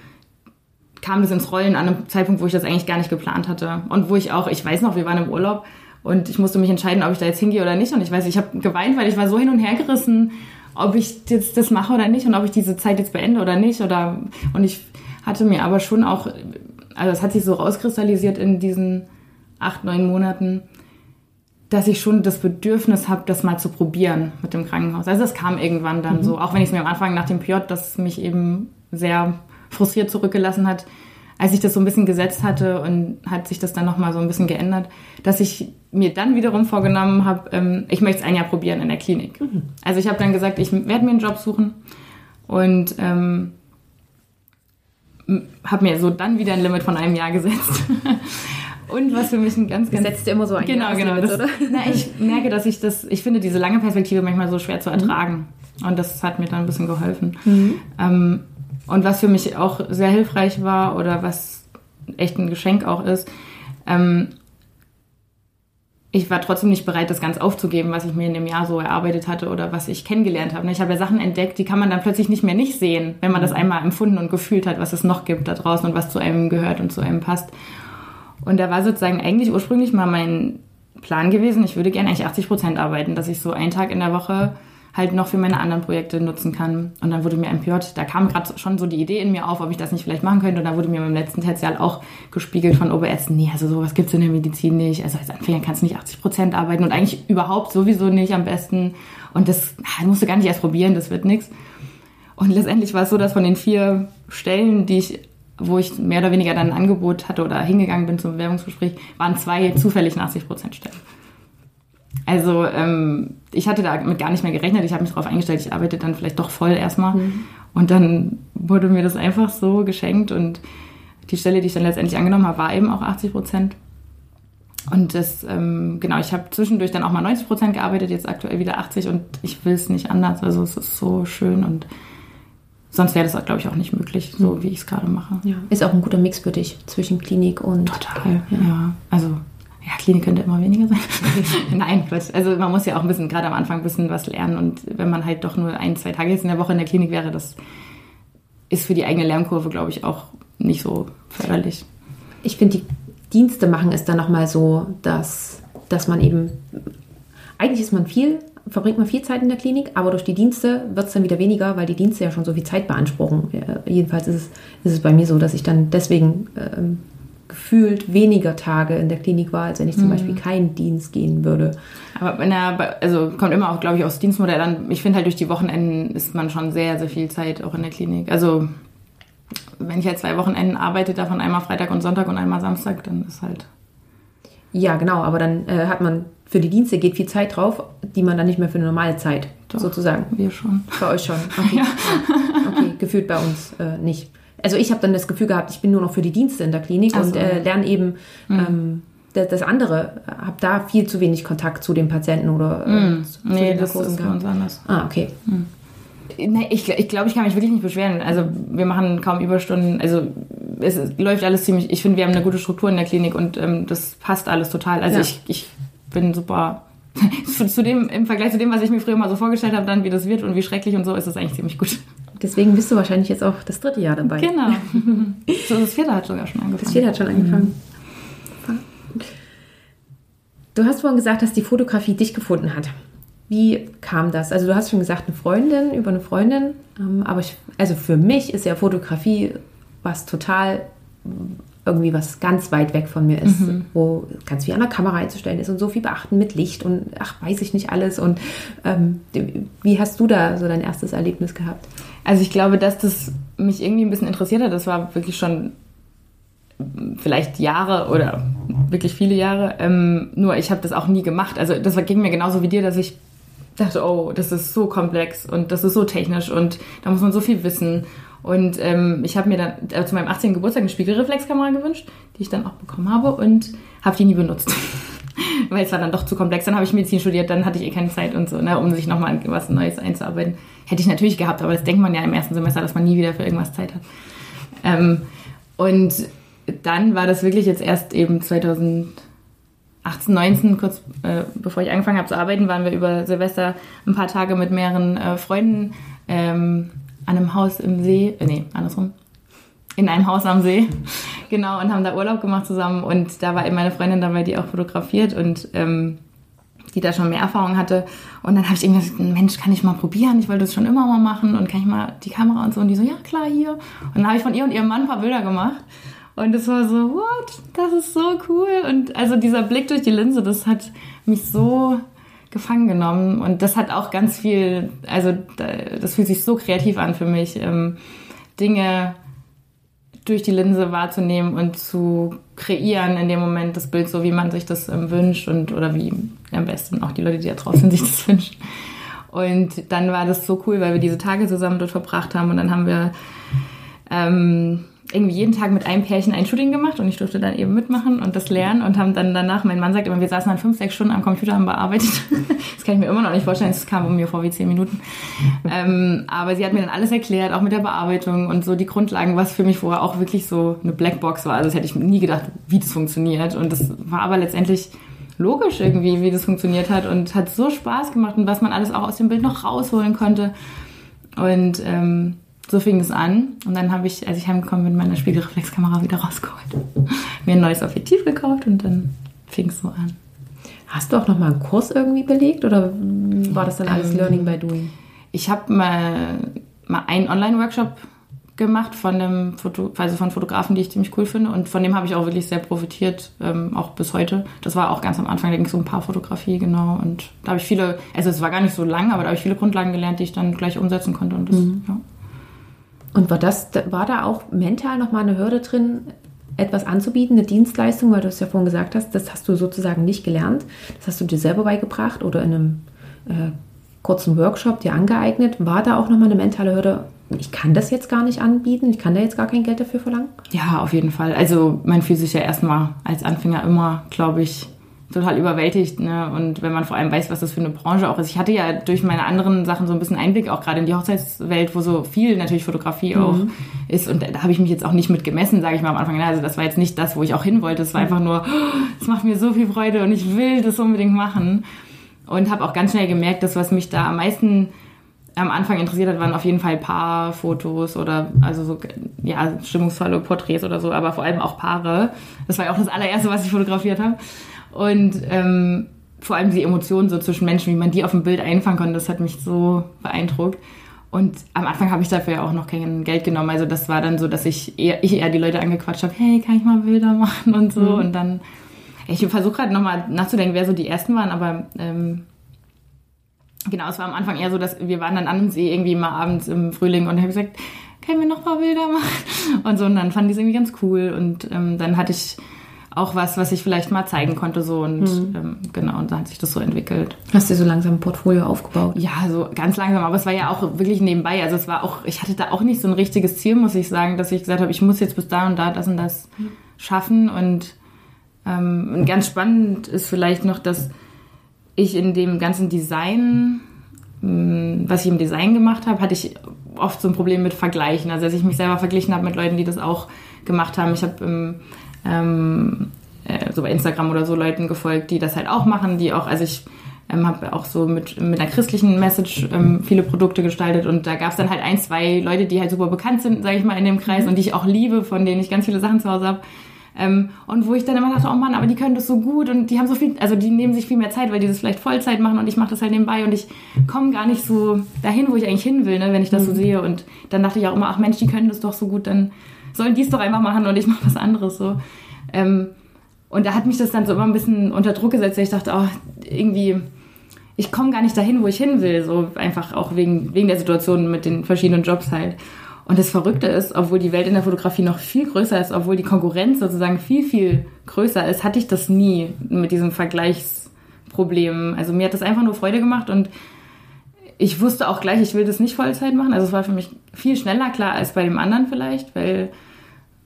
kam das ins Rollen an einem Zeitpunkt, wo ich das eigentlich gar nicht geplant hatte. Und wo ich auch, ich weiß noch, wir waren im Urlaub und ich musste mich entscheiden, ob ich da jetzt hingehe oder nicht. Und ich weiß, ich habe geweint, weil ich war so hin und her gerissen, ob ich jetzt das mache oder nicht und ob ich diese Zeit jetzt beende oder nicht. Oder und ich hatte mir aber schon auch, also es hat sich so rauskristallisiert in diesen acht, neun Monaten, dass ich schon das Bedürfnis habe, das mal zu probieren mit dem Krankenhaus. Also es kam irgendwann dann mhm. so, auch wenn ich es mir am Anfang nach dem PJ, das mich eben sehr frustriert zurückgelassen hat, als ich das so ein bisschen gesetzt hatte und hat sich das dann nochmal so ein bisschen geändert, dass ich mir dann wiederum vorgenommen habe, ähm, ich möchte es ein Jahr probieren in der Klinik. Mhm. Also ich habe dann gesagt, ich werde mir einen Job suchen und ähm, habe mir so dann wieder ein Limit von einem Jahr gesetzt. Und was für mich ein ganz, ganz. Setzt immer so ein Genau, genau. Limit, das, oder? Na, ich merke, dass ich das, ich finde diese lange Perspektive manchmal so schwer zu ertragen. Mhm. Und das hat mir dann ein bisschen geholfen. Mhm. Ähm, und was für mich auch sehr hilfreich war oder was echt ein Geschenk auch ist, ähm, ich war trotzdem nicht bereit, das ganz aufzugeben, was ich mir in dem Jahr so erarbeitet hatte oder was ich kennengelernt habe. Ich habe ja Sachen entdeckt, die kann man dann plötzlich nicht mehr nicht sehen, wenn man das mhm. einmal empfunden und gefühlt hat, was es noch gibt da draußen und was zu einem gehört und zu einem passt. Und da war sozusagen eigentlich ursprünglich mal mein Plan gewesen, ich würde gerne eigentlich 80 Prozent arbeiten, dass ich so einen Tag in der Woche halt noch für meine anderen Projekte nutzen kann. Und dann wurde mir MPJ, da kam gerade schon so die Idee in mir auf, ob ich das nicht vielleicht machen könnte. Und da wurde mir beim letzten Tertial auch gespiegelt von Oberärzten, nee, also sowas gibt es in der Medizin nicht. Also als Anfänger kannst du nicht 80 Prozent arbeiten und eigentlich überhaupt sowieso nicht am besten. Und das, das musst du gar nicht erst probieren, das wird nichts. Und letztendlich war es so, dass von den vier Stellen, die ich wo ich mehr oder weniger dann ein Angebot hatte oder hingegangen bin zum Bewerbungsgespräch, waren zwei zufällig 80 Prozent Stellen. Also ähm, ich hatte damit gar nicht mehr gerechnet. Ich habe mich darauf eingestellt, ich arbeite dann vielleicht doch voll erstmal. Mhm. Und dann wurde mir das einfach so geschenkt. Und die Stelle, die ich dann letztendlich angenommen habe, war eben auch 80 Prozent. Und das, ähm, genau, ich habe zwischendurch dann auch mal 90 Prozent gearbeitet, jetzt aktuell wieder 80 und ich will es nicht anders. Also es ist so schön und sonst wäre das, glaube ich, auch nicht möglich, so mhm. wie ich es gerade mache. Ja. Ist auch ein guter Mix für dich zwischen Klinik und. Total, ja. ja. Also ja, Klinik könnte immer weniger sein. Nein, Quatsch. Also man muss ja auch ein bisschen, gerade am Anfang ein bisschen was lernen. Und wenn man halt doch nur ein, zwei Tage jetzt in der Woche in der Klinik wäre, das ist für die eigene Lernkurve, glaube ich, auch nicht so förderlich. Ich finde, die Dienste machen es dann nochmal so, dass, dass man eben, eigentlich ist man viel, verbringt man viel Zeit in der Klinik, aber durch die Dienste wird es dann wieder weniger, weil die Dienste ja schon so viel Zeit beanspruchen. Ja, jedenfalls ist es, ist es bei mir so, dass ich dann deswegen ähm, gefühlt weniger Tage in der Klinik war, als wenn ich zum mhm. Beispiel keinen Dienst gehen würde. Aber wenn er, also kommt immer auch, glaube ich, aus Dienstmodell an. Ich finde halt durch die Wochenenden ist man schon sehr, sehr viel Zeit auch in der Klinik. Also wenn ich halt zwei Wochenenden arbeite, davon einmal Freitag und Sonntag und einmal Samstag, dann ist halt. Ja, genau, aber dann äh, hat man für die Dienste geht viel Zeit drauf, die man dann nicht mehr für eine normale Zeit Doch, sozusagen. Wir schon. Bei euch schon. Okay, ja. okay gefühlt bei uns äh, nicht. Also ich habe dann das Gefühl gehabt, ich bin nur noch für die Dienste in der Klinik so, und äh, lerne eben mhm. ähm, das, das, andere, habe da viel zu wenig Kontakt zu den Patienten oder äh, mhm. zu nee, den das ist uns anders. Ah, okay. Mhm. Nee, ich, ich glaube, ich kann mich wirklich nicht beschweren. Also wir machen kaum Überstunden. Also es läuft alles ziemlich. Ich finde, wir haben eine gute Struktur in der Klinik und ähm, das passt alles total. Also ja. ich, ich bin super. zu dem, Im Vergleich zu dem, was ich mir früher mal so vorgestellt habe, dann wie das wird und wie schrecklich und so, ist das eigentlich ziemlich gut. Deswegen bist du wahrscheinlich jetzt auch das dritte Jahr dabei. Genau. so, das vierte hat sogar schon angefangen. Das vierte hat schon angefangen. Mhm. Du hast vorhin gesagt, dass die Fotografie dich gefunden hat. Wie kam das? Also du hast schon gesagt, eine Freundin über eine Freundin, ähm, aber ich, also für mich ist ja Fotografie was total irgendwie was ganz weit weg von mir ist, mhm. wo ganz viel an der Kamera einzustellen ist und so viel beachten mit Licht und ach, weiß ich nicht alles. Und ähm, wie hast du da so dein erstes Erlebnis gehabt? Also ich glaube, dass das mich irgendwie ein bisschen interessiert hat. Das war wirklich schon vielleicht Jahre oder wirklich viele Jahre. Ähm, nur ich habe das auch nie gemacht. Also das ging mir genauso wie dir, dass ich dachte, oh, das ist so komplex und das ist so technisch und da muss man so viel wissen. Und ähm, ich habe mir dann äh, zu meinem 18. Geburtstag eine Spiegelreflexkamera gewünscht, die ich dann auch bekommen habe und habe die nie benutzt. Weil es war dann doch zu komplex. Dann habe ich Medizin studiert, dann hatte ich eh keine Zeit und so, ne, um sich nochmal was Neues einzuarbeiten. Hätte ich natürlich gehabt, aber das denkt man ja im ersten Semester, dass man nie wieder für irgendwas Zeit hat. Ähm, und dann war das wirklich jetzt erst eben 2018, 19, kurz äh, bevor ich angefangen habe zu arbeiten, waren wir über Silvester ein paar Tage mit mehreren äh, Freunden ähm, an einem Haus im See, äh, nee, andersrum, in einem Haus am See, genau, und haben da Urlaub gemacht zusammen. Und da war eben meine Freundin dabei, die auch fotografiert und ähm, die da schon mehr Erfahrung hatte. Und dann habe ich irgendwie gesagt, Mensch, kann ich mal probieren? Ich wollte das schon immer mal machen und kann ich mal die Kamera und so. Und die so, ja klar, hier. Und dann habe ich von ihr und ihrem Mann ein paar Bilder gemacht. Und es war so, what? Das ist so cool. Und also dieser Blick durch die Linse, das hat mich so gefangen genommen. Und das hat auch ganz viel, also das fühlt sich so kreativ an für mich, ähm, Dinge durch die Linse wahrzunehmen und zu kreieren in dem Moment das Bild so, wie man sich das ähm, wünscht und oder wie am besten auch die Leute, die da draußen sich das wünschen. Und dann war das so cool, weil wir diese Tage zusammen dort verbracht haben und dann haben wir ähm, irgendwie jeden Tag mit einem Pärchen ein Shooting gemacht und ich durfte dann eben mitmachen und das lernen und haben dann danach, mein Mann sagt immer, wir saßen dann fünf, sechs Stunden am Computer, haben bearbeitet. das kann ich mir immer noch nicht vorstellen, es kam um mir vor wie zehn Minuten. Ähm, aber sie hat mir dann alles erklärt, auch mit der Bearbeitung und so die Grundlagen, was für mich vorher auch wirklich so eine Blackbox war. Also das hätte ich nie gedacht, wie das funktioniert und das war aber letztendlich logisch irgendwie, wie das funktioniert hat und hat so Spaß gemacht und was man alles auch aus dem Bild noch rausholen konnte. Und ähm, so fing es an. Und dann habe ich, als ich heimgekommen bin, meine Spiegelreflexkamera wieder rausgeholt. Mir ein neues Objektiv gekauft und dann fing es so an. Hast du auch noch mal einen Kurs irgendwie belegt oder war das dann alles ähm, Learning by Doing? Ich habe mal, mal einen Online-Workshop gemacht von dem Foto, also von Fotografen, die ich ziemlich cool finde. Und von dem habe ich auch wirklich sehr profitiert, ähm, auch bis heute. Das war auch ganz am Anfang, da ging es um Paarfotografie, genau. Und da habe ich viele, also es war gar nicht so lang, aber da habe ich viele Grundlagen gelernt, die ich dann gleich umsetzen konnte. Und das, mhm. ja. Und war, das, war da auch mental nochmal eine Hürde drin, etwas anzubieten, eine Dienstleistung, weil du es ja vorhin gesagt hast, das hast du sozusagen nicht gelernt, das hast du dir selber beigebracht oder in einem äh, kurzen Workshop dir angeeignet. War da auch nochmal eine mentale Hürde, ich kann das jetzt gar nicht anbieten, ich kann da jetzt gar kein Geld dafür verlangen? Ja, auf jeden Fall. Also man fühlt erstmal als Anfänger immer, glaube ich, total überwältigt. Ne? Und wenn man vor allem weiß, was das für eine Branche auch ist. Ich hatte ja durch meine anderen Sachen so ein bisschen Einblick, auch gerade in die Hochzeitswelt, wo so viel natürlich Fotografie mhm. auch ist. Und da habe ich mich jetzt auch nicht mit gemessen, sage ich mal am Anfang. Also das war jetzt nicht das, wo ich auch hin wollte. Es war einfach nur, es macht mir so viel Freude und ich will das unbedingt machen. Und habe auch ganz schnell gemerkt, dass was mich da am meisten am Anfang interessiert hat, waren auf jeden Fall Paarfotos oder also so ja stimmungsvolle Porträts oder so, aber vor allem auch Paare. Das war ja auch das allererste, was ich fotografiert habe. Und ähm, vor allem die Emotionen so zwischen Menschen, wie man die auf dem Bild einfangen konnte, das hat mich so beeindruckt. Und am Anfang habe ich dafür ja auch noch kein Geld genommen. Also das war dann so, dass ich eher, ich eher die Leute angequatscht habe, hey, kann ich mal Bilder machen und so. Mhm. Und dann, ich versuche gerade nochmal nachzudenken, wer so die ersten waren, aber ähm, genau, es war am Anfang eher so, dass wir waren dann an dem See irgendwie mal abends im Frühling und habe gesagt, können wir noch mal Bilder machen? Und so, und dann fanden die es irgendwie ganz cool. Und ähm, dann hatte ich auch was, was ich vielleicht mal zeigen konnte so und mhm. ähm, genau und dann hat sich das so entwickelt. Hast du so langsam ein Portfolio aufgebaut? Ja, so ganz langsam, aber es war ja auch wirklich nebenbei. Also es war auch, ich hatte da auch nicht so ein richtiges Ziel, muss ich sagen, dass ich gesagt habe, ich muss jetzt bis da und da das und das mhm. schaffen und ähm, ganz spannend ist vielleicht noch, dass ich in dem ganzen Design, hm, was ich im Design gemacht habe, hatte ich oft so ein Problem mit Vergleichen. Also dass ich mich selber verglichen habe mit Leuten, die das auch gemacht haben. Ich habe ähm, äh, so bei Instagram oder so Leuten gefolgt, die das halt auch machen, die auch, also ich ähm, habe auch so mit, mit einer christlichen Message ähm, viele Produkte gestaltet und da gab es dann halt ein, zwei Leute, die halt super bekannt sind, sage ich mal, in dem Kreis mhm. und die ich auch liebe, von denen ich ganz viele Sachen zu Hause habe. Ähm, und wo ich dann immer dachte, oh Mann, aber die können das so gut und die haben so viel, also die nehmen sich viel mehr Zeit, weil die das vielleicht Vollzeit machen und ich mache das halt nebenbei und ich komme gar nicht so dahin, wo ich eigentlich hin will, ne, wenn ich das mhm. so sehe. Und dann dachte ich auch immer, ach Mensch, die können das doch so gut, dann sollen die es doch einfach machen und ich mache was anderes so. Ähm, und da hat mich das dann so immer ein bisschen unter Druck gesetzt, weil ich dachte, oh, irgendwie, ich komme gar nicht dahin, wo ich hin will, so einfach auch wegen, wegen der Situation mit den verschiedenen Jobs halt. Und das Verrückte ist, obwohl die Welt in der Fotografie noch viel größer ist, obwohl die Konkurrenz sozusagen viel, viel größer ist, hatte ich das nie mit diesen Vergleichsproblemen. Also mir hat das einfach nur Freude gemacht und ich wusste auch gleich, ich will das nicht Vollzeit machen. Also es war für mich viel schneller klar als bei dem anderen vielleicht, weil,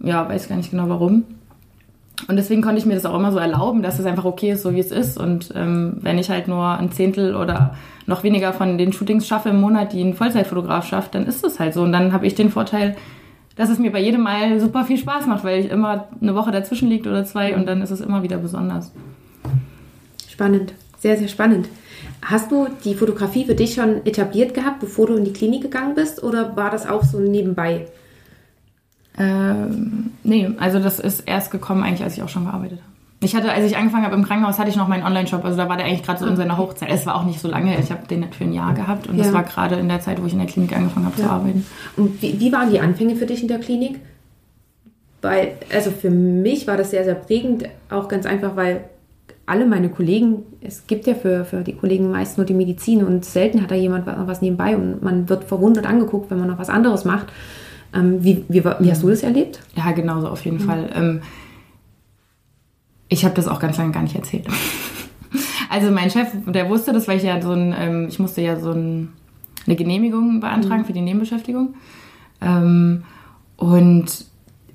ja, weiß gar nicht genau warum. Und deswegen konnte ich mir das auch immer so erlauben, dass es einfach okay ist, so wie es ist. Und ähm, wenn ich halt nur ein Zehntel oder noch weniger von den Shootings schaffe im Monat, die ein Vollzeitfotograf schafft, dann ist es halt so. Und dann habe ich den Vorteil, dass es mir bei jedem Mal super viel Spaß macht, weil ich immer eine Woche dazwischen liegt oder zwei und dann ist es immer wieder besonders. Spannend, sehr, sehr spannend. Hast du die Fotografie für dich schon etabliert gehabt, bevor du in die Klinik gegangen bist, oder war das auch so nebenbei? Ähm, nee, also das ist erst gekommen eigentlich, als ich auch schon gearbeitet habe. Ich hatte, als ich angefangen habe im Krankenhaus, hatte ich noch meinen Online-Shop. Also da war der eigentlich gerade so in seiner Hochzeit. Es war auch nicht so lange. Ich habe den für ein Jahr gehabt und ja. das war gerade in der Zeit, wo ich in der Klinik angefangen habe ja. zu arbeiten. Und wie, wie, waren die Anfänge für dich in der Klinik? Weil, also für mich war das sehr, sehr prägend. Auch ganz einfach, weil alle meine Kollegen, es gibt ja für, für die Kollegen meist nur die Medizin und selten hat da jemand was nebenbei und man wird verwundert angeguckt, wenn man noch was anderes macht. Ähm, wie, wie, wie, hast du das erlebt? Ja, genauso auf jeden mhm. Fall. Ähm, ich habe das auch ganz lange gar nicht erzählt. also mein Chef, der wusste das, weil ich ja so ein, ähm, ich musste ja so ein, eine Genehmigung beantragen mhm. für die Nebenbeschäftigung. Ähm, und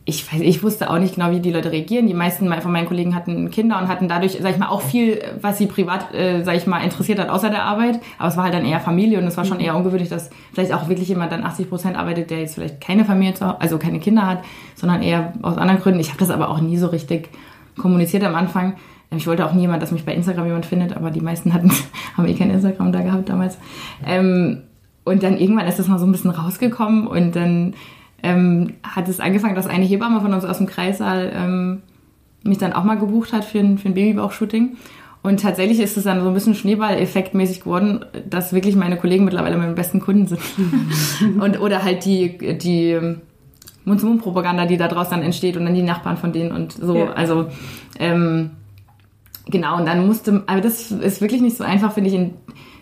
ich weiß, ich wusste auch nicht genau, wie die Leute reagieren. Die meisten von meinen Kollegen hatten Kinder und hatten dadurch, sag ich mal, auch viel, was sie privat, äh, sag ich mal, interessiert hat, außer der Arbeit. Aber es war halt dann eher Familie und es war schon mhm. eher ungewöhnlich, dass vielleicht auch wirklich jemand dann 80 Prozent arbeitet, der jetzt vielleicht keine Familie, also keine Kinder hat, sondern eher aus anderen Gründen. Ich habe das aber auch nie so richtig kommuniziert am Anfang. Ich wollte auch nie jemand, dass mich bei Instagram jemand findet, aber die meisten hatten, haben eh kein Instagram da gehabt damals. Ähm, und dann irgendwann ist das mal so ein bisschen rausgekommen und dann ähm, hat es angefangen, dass eine Hebamme von uns aus dem Kreissaal ähm, mich dann auch mal gebucht hat für ein, für ein Babybauch-Shooting. Und tatsächlich ist es dann so ein bisschen Schneeball-Effekt-mäßig geworden, dass wirklich meine Kollegen mittlerweile meine besten Kunden sind. und, oder halt die, die Mund-zu-Mund-Propaganda, die da draus dann entsteht und dann die Nachbarn von denen und so. Ja. Also, ähm, genau, und dann musste, aber das ist wirklich nicht so einfach, finde ich, in,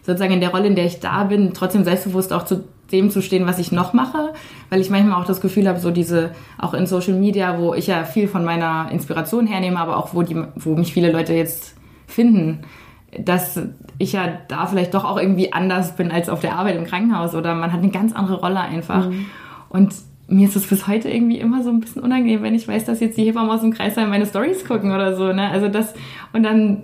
sozusagen in der Rolle, in der ich da bin, trotzdem selbstbewusst auch zu dem zu stehen, was ich noch mache, weil ich manchmal auch das Gefühl habe, so diese, auch in Social Media, wo ich ja viel von meiner Inspiration hernehme, aber auch wo die, wo mich viele Leute jetzt finden, dass ich ja da vielleicht doch auch irgendwie anders bin als auf der Arbeit im Krankenhaus oder man hat eine ganz andere Rolle einfach. Mhm. Und mir ist es bis heute irgendwie immer so ein bisschen unangenehm, wenn ich weiß, dass jetzt die Hebammen aus dem Kreis meine Stories gucken oder so, ne? Also das, und dann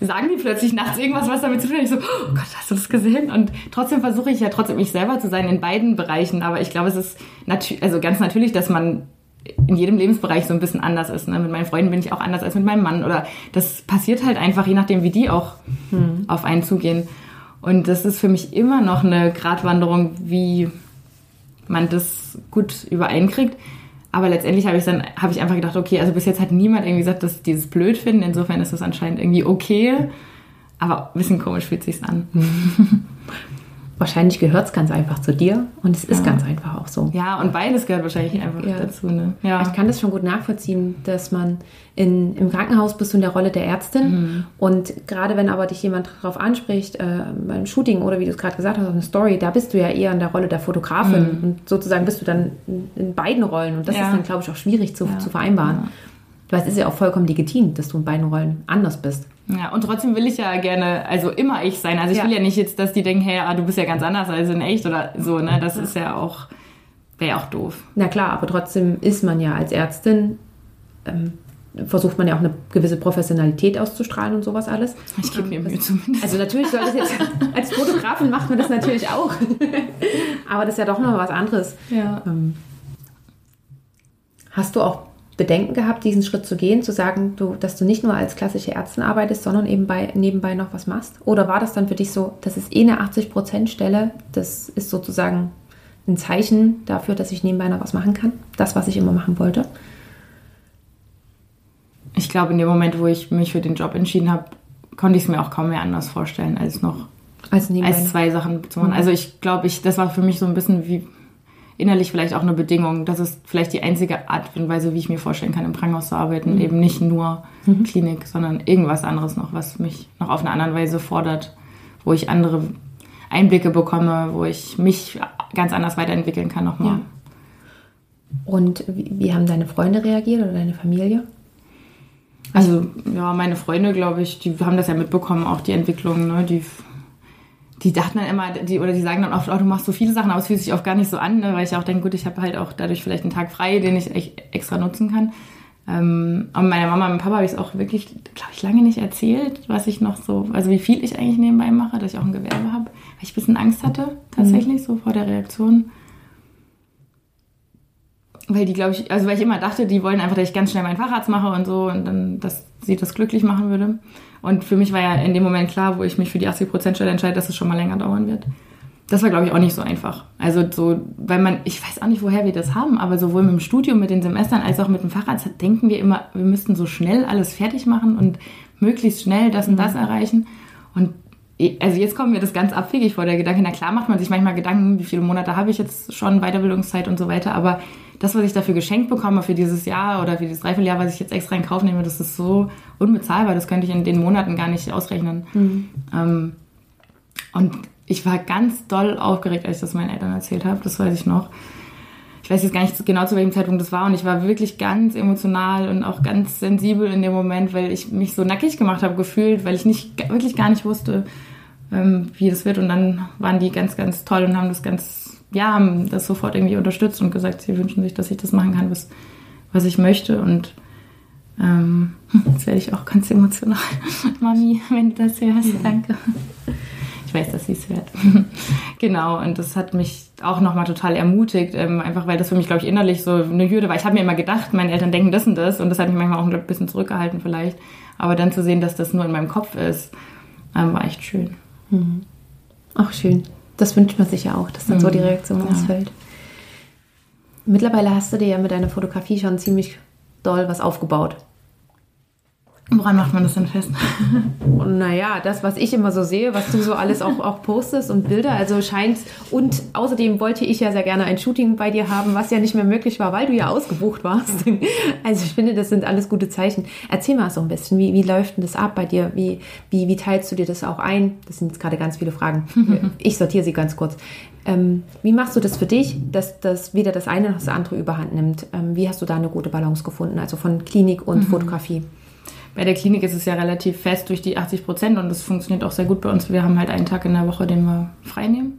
sagen die plötzlich nachts irgendwas, was damit zu tun hat. Ich so, oh Gott, hast du das gesehen? Und trotzdem versuche ich ja trotzdem mich selber zu sein in beiden Bereichen. Aber ich glaube, es ist also ganz natürlich, dass man in jedem Lebensbereich so ein bisschen anders ist. Ne? Mit meinen Freunden bin ich auch anders als mit meinem Mann. Oder das passiert halt einfach, je nachdem, wie die auch hm. auf einen zugehen. Und das ist für mich immer noch eine Gratwanderung, wie man das gut übereinkriegt. Aber letztendlich habe ich dann habe ich einfach gedacht, okay, also bis jetzt hat niemand irgendwie gesagt, dass die das blöd finden. Insofern ist das anscheinend irgendwie okay. Aber ein bisschen komisch fühlt sich's an. wahrscheinlich gehört es ganz einfach zu dir und es ist Ja. ganz einfach auch so. Ja, und beides gehört wahrscheinlich einfach Ja. dazu. Ne? Ja. Ich kann das schon gut nachvollziehen, dass man in, im Krankenhaus bist du in der Rolle der Ärztin Mhm. und gerade wenn aber dich jemand darauf anspricht, äh, beim Shooting oder wie du es gerade gesagt hast, auf eine Story, da bist du ja eher in der Rolle der Fotografin und sozusagen bist du dann in, beiden Rollen und das Mhm. Ist dann, glaube ich, auch schwierig zu, zu vereinbaren. Weil es ist ja auch vollkommen legitim, dass du in beiden Rollen anders bist. Ja, und trotzdem will ich ja gerne, also immer ich sein. Also ich Ja. will ja nicht jetzt, dass die denken, hey, ah, du bist ja ganz anders als in echt oder so, ne? Das ist ja auch, wäre ja auch doof. Na klar, aber trotzdem ist man ja als Ärztin, ähm, versucht man ja auch eine gewisse Professionalität auszustrahlen und sowas alles. Ich gebe mir Mühe zumindest. Also natürlich soll das jetzt, als Fotografin macht man das natürlich auch. Aber das ist ja doch noch was anderes. Ja. Ähm, Hast du auch Bedenken gehabt, diesen Schritt zu gehen, zu sagen, du, dass du nicht nur als klassische Ärztin arbeitest, sondern eben bei, nebenbei noch was machst? Oder war das dann für dich so, das ist eh eine 80%-Stelle, das ist sozusagen ein Zeichen dafür, dass ich nebenbei noch was machen kann? Das, was ich immer machen wollte? Ich glaube, in dem Moment, wo ich mich für den Job entschieden habe, konnte ich es mir auch kaum mehr anders vorstellen, als noch Als nebenbei als zwei Sachen zu machen. Also ich glaube, ich, das war für mich so ein bisschen wie innerlich vielleicht auch eine Bedingung. Das ist vielleicht die einzige Art und Weise, wie ich mir vorstellen kann, im Krankenhaus zu arbeiten. Eben nicht nur Klinik, sondern irgendwas anderes noch, was mich noch auf eine andere Weise fordert, wo ich andere Einblicke bekomme, wo ich mich ganz anders weiterentwickeln kann nochmal. Ja. Und wie, wie haben deine Freunde reagiert oder deine Familie? Also, ja, meine Freunde, glaube ich, die haben das ja mitbekommen, auch die Entwicklung, ne? Die, die dachten dann immer, die, oder die sagen dann oft, oh, du machst so viele Sachen, aber es fühlt sich oft gar nicht so an, ne? weil ich auch denke, gut, ich habe halt auch dadurch vielleicht einen Tag frei, den ich echt extra nutzen kann. Ähm, aber meiner Mama und Papa habe ich es auch wirklich, glaube ich, lange nicht erzählt, was ich noch so, also wie viel ich eigentlich nebenbei mache, dass ich auch ein Gewerbe habe, weil ich ein bisschen Angst hatte, tatsächlich, so vor der Reaktion. Weil die, glaube ich, also weil ich immer dachte, die wollen einfach, dass ich ganz schnell meinen Facharzt mache und so und dann, dass sie das glücklich machen würde. Und für mich war ja in dem Moment klar, wo ich mich für die 80%-Stelle entscheide, dass es schon mal länger dauern wird. Das war, glaube ich, auch nicht so einfach. Also so, weil man, ich weiß auch nicht, woher wir das haben, aber sowohl mit dem Studium, mit den Semestern, als auch mit dem Facharzt denken wir immer, wir müssten so schnell alles fertig machen und möglichst schnell das und das erreichen. Und also jetzt kommt mir das ganz abwegig vor, der Gedanke, na klar macht man sich manchmal Gedanken, wie viele Monate habe ich jetzt schon, Weiterbildungszeit und so weiter, aber das, was ich dafür geschenkt bekomme für dieses Jahr oder für dieses Dreivierteljahr, was ich jetzt extra in Kauf nehme, das ist so unbezahlbar, das könnte ich in den Monaten gar nicht ausrechnen. Ähm, und ich war ganz doll aufgeregt, als ich das meinen Eltern erzählt habe, das weiß ich noch. Ich weiß jetzt gar nicht genau, zu welchem Zeitpunkt das war und ich war wirklich ganz emotional und auch ganz sensibel in dem Moment, weil ich mich so nackig gemacht habe gefühlt, weil ich nicht wirklich gar nicht wusste, ähm, wie das wird. Und dann waren die ganz, ganz toll und haben das ganz, ja, haben das sofort irgendwie unterstützt und gesagt, sie wünschen sich, dass ich das machen kann, was, was ich möchte. Und ähm, jetzt werde ich auch ganz emotional. Mami, wenn du das hörst, danke. Ich weiß, dass sie es hört. genau, und das hat mich auch nochmal total ermutigt, ähm, einfach weil das für mich, glaube ich, innerlich so eine Hürde war. Ich habe mir immer gedacht, meine Eltern denken das und das und das hat mich manchmal auch ein bisschen zurückgehalten vielleicht. Aber dann zu sehen, dass das nur in meinem Kopf ist, ähm, war echt schön. Ach, schön. Das wünscht man sich ja auch, dass dann so die Reaktion Ja. ausfällt. Mittlerweile hast du dir ja mit deiner Fotografie schon ziemlich doll was aufgebaut. Woran macht man das denn fest? Naja, das, was ich immer so sehe, was du so alles auch, auch postest und Bilder, also scheint. Und außerdem wollte ich ja sehr gerne ein Shooting bei dir haben, was ja nicht mehr möglich war, weil du ja ausgebucht warst. Also ich finde, das sind alles gute Zeichen. Erzähl mal so ein bisschen, wie, wie läuft denn das ab bei dir? Wie, wie, wie teilst du dir das auch ein? Das sind jetzt gerade ganz viele Fragen. Ich sortiere sie ganz kurz. Ähm, wie machst du das für dich, dass das weder das eine noch das andere überhand nimmt? Ähm, wie hast du da eine gute Balance gefunden, also von Klinik und Fotografie? Bei der Klinik ist es ja relativ fest durch die 80 Prozent und das funktioniert auch sehr gut bei uns. Wir haben halt einen Tag in der Woche, den wir frei nehmen.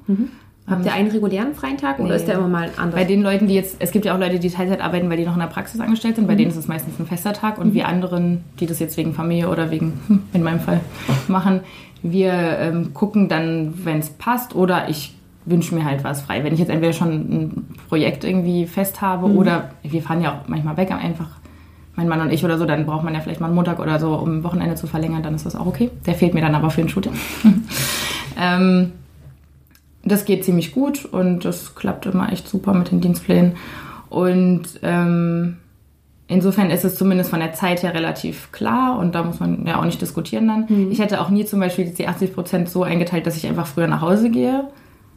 Habt ihr einen regulären freien Tag oder Nee. ist der immer mal ein anderer? Bei den Leuten, die jetzt, es gibt ja auch Leute, die Teilzeit arbeiten, weil die noch in der Praxis angestellt sind, bei denen ist es meistens ein fester Tag und wir anderen, die das jetzt wegen Familie oder wegen, hm, in meinem Fall, machen, wir ähm, gucken dann, wenn es passt oder ich wünsche mir halt was frei. Wenn ich jetzt entweder schon ein Projekt irgendwie fest habe oder wir fahren ja auch manchmal weg einfach, mein Mann und ich oder so, dann braucht man ja vielleicht mal einen Montag oder so, um Wochenende zu verlängern, dann ist das auch okay. Der fehlt mir dann aber für ein Shooting. ähm, das geht ziemlich gut und das klappt immer echt super mit den Dienstplänen. Und ähm, insofern ist es zumindest von der Zeit her relativ klar und da muss man ja auch nicht diskutieren dann. Ich hätte auch nie zum Beispiel die 80 Prozent so eingeteilt, dass ich einfach früher nach Hause gehe.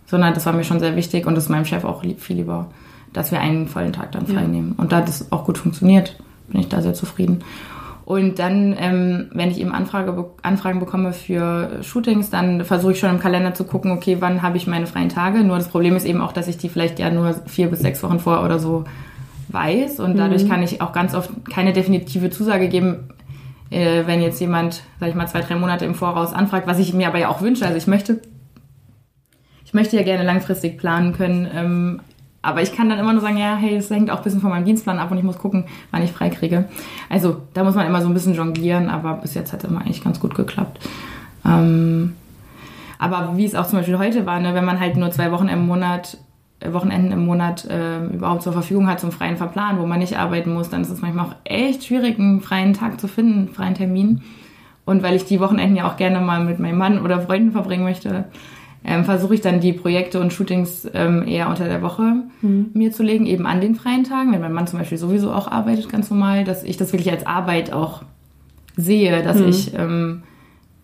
sondern das war mir schon sehr wichtig und das ist meinem Chef auch viel lieber, dass wir einen vollen Tag dann frei ja. nehmen. Und da hat es auch gut funktioniert, bin ich da sehr zufrieden. Und dann, ähm, wenn ich eben Anfrage, Anfragen bekomme für Shootings, dann versuche ich schon im Kalender zu gucken, okay, wann habe ich meine freien Tage. Nur das Problem ist eben auch, dass ich die vielleicht ja nur vier bis sechs Wochen vor oder so weiß. Und dadurch mhm. kann ich auch ganz oft keine definitive Zusage geben, äh, wenn jetzt jemand, sag ich mal, zwei, drei Monate im Voraus anfragt, was ich mir aber ja auch wünsche. Also ich möchte, ich möchte ja gerne langfristig planen können. Ähm, aber ich kann dann immer nur sagen, ja, hey, es hängt auch ein bisschen von meinem Dienstplan ab und ich muss gucken, wann ich frei kriege. Also da muss man immer so ein bisschen jonglieren, aber bis jetzt hat das mal eigentlich ganz gut geklappt. Ähm, aber wie es auch zum Beispiel heute war, ne, wenn man halt nur zwei Wochen im Monat, äh, Wochenenden im Monat äh, überhaupt zur Verfügung hat zum freien Verplan, wo man nicht arbeiten muss, dann ist es manchmal auch echt schwierig, einen freien Tag zu finden, einen freien Termin. Und weil ich die Wochenenden ja auch gerne mal mit meinem Mann oder Freunden verbringen möchte, ähm, versuche ich dann die Projekte und Shootings ähm, eher unter der Woche mhm. mir zu legen, eben an den freien Tagen, wenn mein Mann zum Beispiel sowieso auch arbeitet, ganz normal, dass ich das wirklich als Arbeit auch sehe, dass mhm. ich ähm,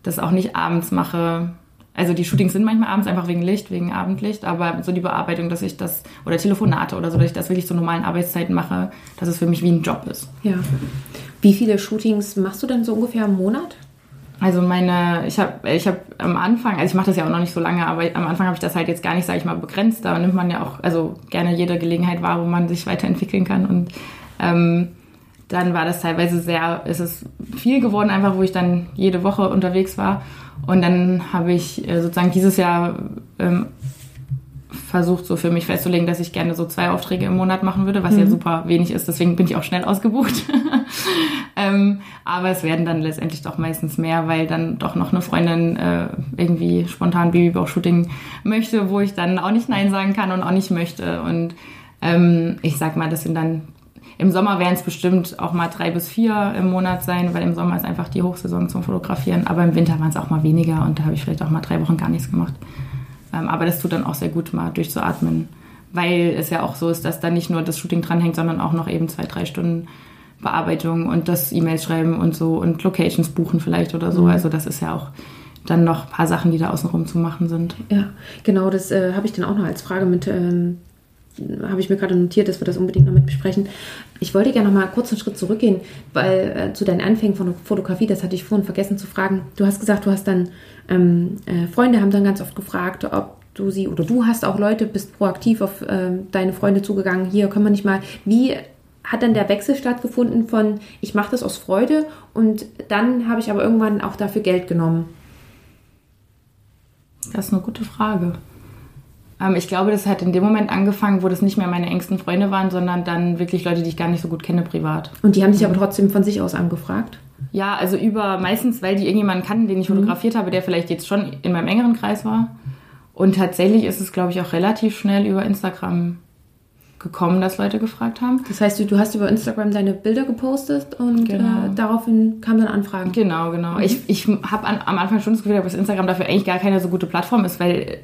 das auch nicht abends mache. Also die Shootings sind manchmal abends einfach wegen Licht, wegen Abendlicht, aber so die Bearbeitung, dass ich das, oder Telefonate oder so, dass ich das wirklich zu normalen Arbeitszeiten mache, dass es für mich wie ein Job ist. Ja. Wie viele Shootings machst du denn so ungefähr im Monat? Also meine, ich habe ich hab am Anfang, also ich mache das ja auch noch nicht so lange, aber am Anfang habe ich das halt jetzt gar nicht, sage ich mal, begrenzt. Da nimmt man ja auch also gerne jede Gelegenheit wahr, wo man sich weiterentwickeln kann. Und ähm, dann war das teilweise sehr, ist es viel geworden, einfach wo ich dann jede Woche unterwegs war. Und dann habe ich äh, sozusagen dieses Jahr ähm, versucht, so für mich festzulegen, dass ich gerne so zwei Aufträge im Monat machen würde, was mhm. ja super wenig ist. Deswegen bin ich auch schnell ausgebucht. ähm, aber es werden dann letztendlich doch meistens mehr, weil dann doch noch eine Freundin äh, irgendwie spontan Babybauch-Shooting möchte, wo ich dann auch nicht Nein sagen kann und auch nicht möchte. Und ähm, ich sag mal, das sind dann im Sommer werden es bestimmt auch mal drei bis vier im Monat sein, weil im Sommer ist einfach die Hochsaison zum Fotografieren. Aber im Winter waren es auch mal weniger und da habe ich vielleicht auch mal drei Wochen gar nichts gemacht. Ähm, aber das tut dann auch sehr gut, mal durchzuatmen, weil es ja auch so ist, dass da nicht nur das Shooting dranhängt, sondern auch noch eben zwei, drei Stunden Bearbeitung und das E-Mails schreiben und so und Locations buchen vielleicht oder so. Mhm. Also das ist ja auch dann noch ein paar Sachen, die da außenrum zu machen sind. Ja, genau, das äh, habe ich dann auch noch als Frage mit, ähm, habe ich mir gerade notiert, dass wir das unbedingt noch mit besprechen. Ich wollte gerne noch mal kurz einen Schritt zurückgehen, weil äh, zu deinen Anfängen von Fotografie, das hatte ich vorhin vergessen zu fragen. Du hast gesagt, du hast dann ähm, äh, Freunde haben dann ganz oft gefragt, ob du sie oder du hast auch Leute, bist proaktiv auf äh, deine Freunde zugegangen. Hier können wir nicht mal. Wie hat dann der Wechsel stattgefunden von ich mache das aus Freude und dann habe ich aber irgendwann auch dafür Geld genommen? Das ist eine gute Frage. Ähm, ich glaube, das hat in dem Moment angefangen, wo das nicht mehr meine engsten Freunde waren, sondern dann wirklich Leute, die ich gar nicht so gut kenne privat. Und die haben sich aber trotzdem von sich aus angefragt? Ja, also über meistens, weil die irgendjemanden kannten, den ich mhm. fotografiert habe, der vielleicht jetzt schon in meinem engeren Kreis war. Und tatsächlich ist es, glaube ich, auch relativ schnell über Instagram gekommen, dass Leute gefragt haben. Das heißt, du, du hast über Instagram deine Bilder gepostet und äh, genau. äh, daraufhin kamen dann Anfragen. Genau, genau. Mhm. Ich, ich habe am Anfang schon das Gefühl, dass Instagram dafür eigentlich gar keine so gute Plattform ist, weil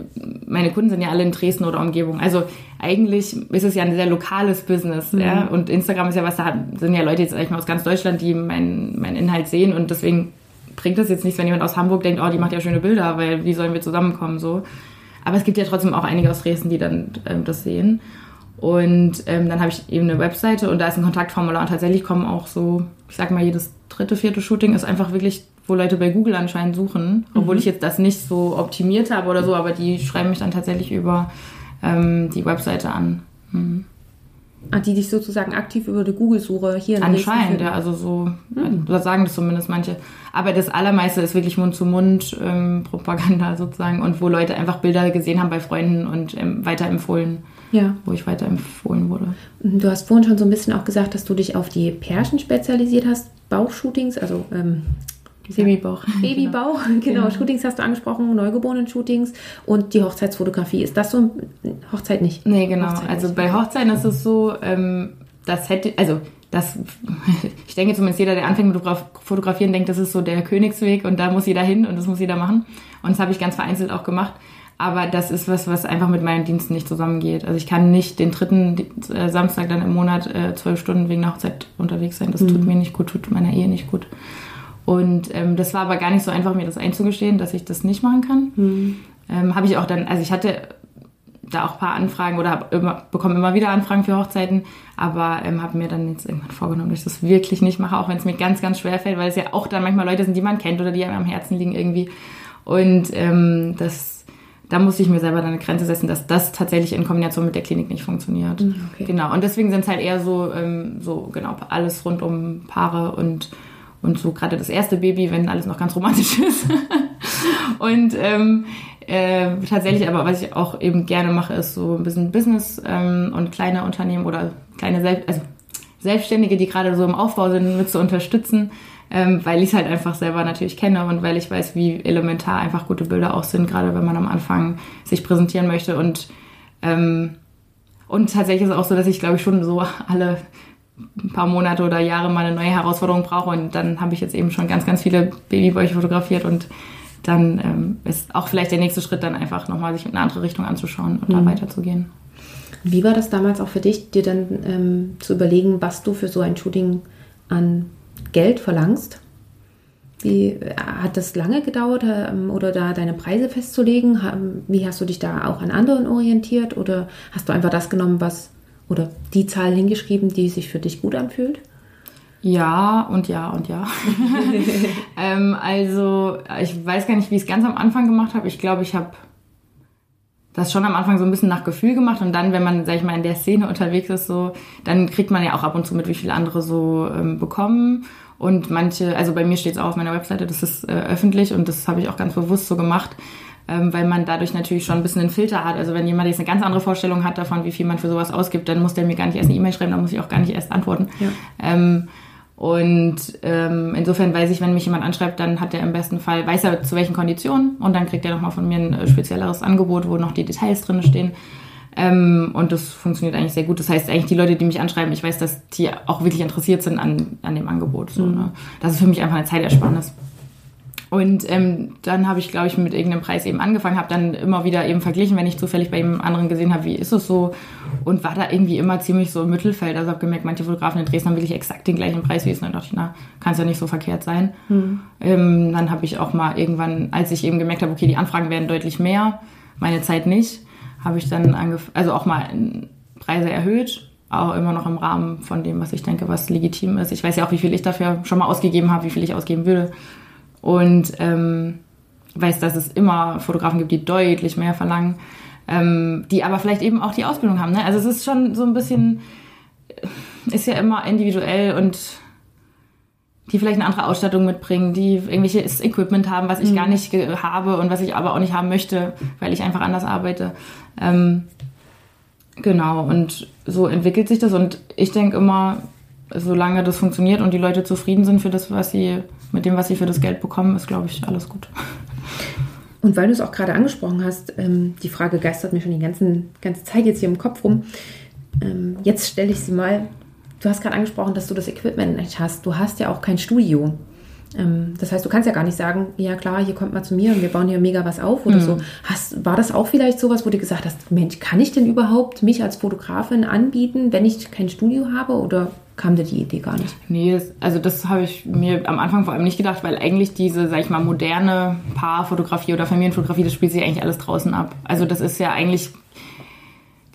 meine Kunden sind ja alle in Dresden oder Umgebung. Also eigentlich ist es ja ein sehr lokales Business. Mhm. Ja? Und Instagram ist ja was, da sind ja Leute jetzt eigentlich mal aus ganz Deutschland, die meinen mein Inhalt sehen und deswegen bringt das jetzt nichts, wenn jemand aus Hamburg denkt, oh, die macht ja schöne Bilder, weil wie sollen wir zusammenkommen so. Aber es gibt ja trotzdem auch einige aus Dresden, die dann ähm, das sehen. Und ähm, dann habe ich eben eine Webseite und da ist ein Kontaktformular und tatsächlich kommen auch so, ich sag mal, jedes dritte, vierte Shooting ist einfach wirklich, wo Leute bei Google anscheinend suchen, obwohl mhm. ich jetzt das nicht so optimiert habe oder so, aber die schreiben mich dann tatsächlich über ähm, die Webseite an. Mhm. Ah, die dich sozusagen aktiv über die Google-Suche hier in Anscheinend, ja, also so, mhm. da sagen das zumindest manche. Aber das Allermeiste ist wirklich Mund-zu-Mund-Propaganda ähm, sozusagen und wo Leute einfach Bilder gesehen haben bei Freunden und ähm, weiterempfohlen ja. wo ich weiterempfohlen wurde. Du hast vorhin schon so ein bisschen auch gesagt, dass du dich auf die Pärchen spezialisiert hast, Bauchshootings, also ähm, Babybauch. Babybauch, genau. genau. Shootings hast du angesprochen, Neugeborenen-Shootings und die Hochzeitsfotografie. Ist das so? Hochzeit nicht? Nee, genau. Hochzeit also nicht. bei Hochzeiten ist es so, ähm, das hätte, also das, ich denke zumindest jeder, der anfängt mit Fotografieren, denkt, das ist so der Königsweg und da muss jeder hin und das muss jeder machen. Und das habe ich ganz vereinzelt auch gemacht. Aber das ist was, was einfach mit meinen Diensten nicht zusammengeht. Also ich kann nicht den dritten äh, Samstag dann im Monat äh, zwölf Stunden wegen der Hochzeit unterwegs sein. Das mhm. tut mir nicht gut, tut meiner Ehe nicht gut. Und ähm, das war aber gar nicht so einfach, mir das einzugestehen, dass ich das nicht machen kann. Mhm. Ähm, Habe ich auch dann, also ich hatte da auch ein paar Anfragen oder hab immer, bekomme immer wieder Anfragen für Hochzeiten, aber ähm, habe mir dann jetzt irgendwann vorgenommen, dass ich das wirklich nicht mache, auch wenn es mir ganz, ganz schwer fällt, weil es ja auch dann manchmal Leute sind, die man kennt oder die einem am Herzen liegen irgendwie. Und ähm, das, da musste ich mir selber dann eine Grenze setzen, dass das tatsächlich in Kombination mit der Klinik nicht funktioniert. Mhm, okay. Genau. Und deswegen sind es halt eher so, ähm, so genau alles rund um Paare und und so gerade das erste Baby, wenn alles noch ganz romantisch ist. und ähm, äh, tatsächlich aber, was ich auch eben gerne mache, ist so ein bisschen Business ähm, und kleine Unternehmen oder kleine Sel also Selbstständige, die gerade so im Aufbau sind, mit zu unterstützen, ähm, weil ich es halt einfach selber natürlich kenne und weil ich weiß, wie elementar einfach gute Bilder auch sind, gerade wenn man am Anfang sich präsentieren möchte und ähm, und tatsächlich ist es auch so, dass ich glaube ich schon so alle ein paar Monate oder Jahre mal eine neue Herausforderung brauche und dann habe ich jetzt eben schon ganz, ganz viele Babybäuche fotografiert und dann ähm, ist auch vielleicht der nächste Schritt dann einfach nochmal sich in eine andere Richtung anzuschauen und mhm. da weiterzugehen. Wie war das damals auch für dich, dir dann ähm, zu überlegen, was du für so ein Shooting an Geld verlangst? Wie äh, hat das lange gedauert ähm, oder da deine Preise festzulegen? Wie hast du dich da auch an anderen orientiert oder hast du einfach das genommen, was oder die Zahl hingeschrieben, die sich für dich gut anfühlt? Ja und ja und ja. ähm, also ich weiß gar nicht, wie ich es ganz am Anfang gemacht habe. Ich glaube, ich habe das schon am Anfang so ein bisschen nach Gefühl gemacht und dann, wenn man, sag ich mal, in der Szene unterwegs ist, so, dann kriegt man ja auch ab und zu mit, wie viele andere so ähm, bekommen. Und manche, also bei mir steht es auch auf meiner Webseite, das ist äh, öffentlich und das habe ich auch ganz bewusst so gemacht ähm, weil man dadurch natürlich schon ein bisschen einen Filter hat. Also wenn jemand jetzt eine ganz andere Vorstellung hat davon, wie viel man für sowas ausgibt, dann muss der mir gar nicht erst eine E-Mail schreiben, dann muss ich auch gar nicht erst antworten. Ja. Ähm, und ähm, insofern weiß ich, wenn mich jemand anschreibt, dann hat er im besten Fall, weiß er zu welchen Konditionen und dann kriegt er nochmal von mir ein äh, spezielleres Angebot, wo noch die Details drin stehen. Ähm, und das funktioniert eigentlich sehr gut. Das heißt, eigentlich die Leute, die mich anschreiben, ich weiß, dass die auch wirklich interessiert sind an, an dem Angebot. So, mhm. ne? Das ist für mich einfach eine Zeitersparnis. Und ähm, dann habe ich, glaube ich, mit irgendeinem Preis eben angefangen, habe dann immer wieder eben verglichen, wenn ich zufällig bei jemand anderen gesehen habe, wie ist es so und war da irgendwie immer ziemlich so im Mittelfeld. Also habe gemerkt, manche Fotografen in Dresden haben wirklich exakt den gleichen Preis wie es. Und dann dachte ich, na, kann es ja nicht so verkehrt sein. Mhm. Ähm, dann habe ich auch mal irgendwann, als ich eben gemerkt habe, okay, die Anfragen werden deutlich mehr, meine Zeit nicht, habe ich dann also auch mal Preise erhöht auch immer noch im Rahmen von dem, was ich denke, was legitim ist. Ich weiß ja auch, wie viel ich dafür schon mal ausgegeben habe, wie viel ich ausgeben würde. Und ähm, weiß, dass es immer Fotografen gibt, die deutlich mehr verlangen, ähm, die aber vielleicht eben auch die Ausbildung haben. Ne? Also es ist schon so ein bisschen, ist ja immer individuell und die vielleicht eine andere Ausstattung mitbringen, die irgendwelches Equipment haben, was ich mhm. gar nicht habe und was ich aber auch nicht haben möchte, weil ich einfach anders arbeite. Ähm, genau, und so entwickelt sich das und ich denke immer, solange das funktioniert und die Leute zufrieden sind für das, was sie mit dem, was sie für das Geld bekommen, ist, glaube ich, alles gut. Und weil du es auch gerade angesprochen hast, ähm, die Frage geistert mir schon die ganzen, ganze Zeit jetzt hier im Kopf rum. Ähm, jetzt stelle ich sie mal. Du hast gerade angesprochen, dass du das Equipment nicht hast. Du hast ja auch kein Studio. Ähm, das heißt, du kannst ja gar nicht sagen, ja klar, hier kommt mal zu mir und wir bauen hier mega was auf oder mhm. so. Hast, war das auch vielleicht sowas, wo du gesagt hast, Mensch, kann ich denn überhaupt mich als Fotografin anbieten, wenn ich kein Studio habe oder kam dir die Idee gar nicht? Nee, das, also das habe ich mir am Anfang vor allem nicht gedacht, weil eigentlich diese, sag ich mal, moderne Paarfotografie oder Familienfotografie, das spielt sich eigentlich alles draußen ab. Also das ist ja eigentlich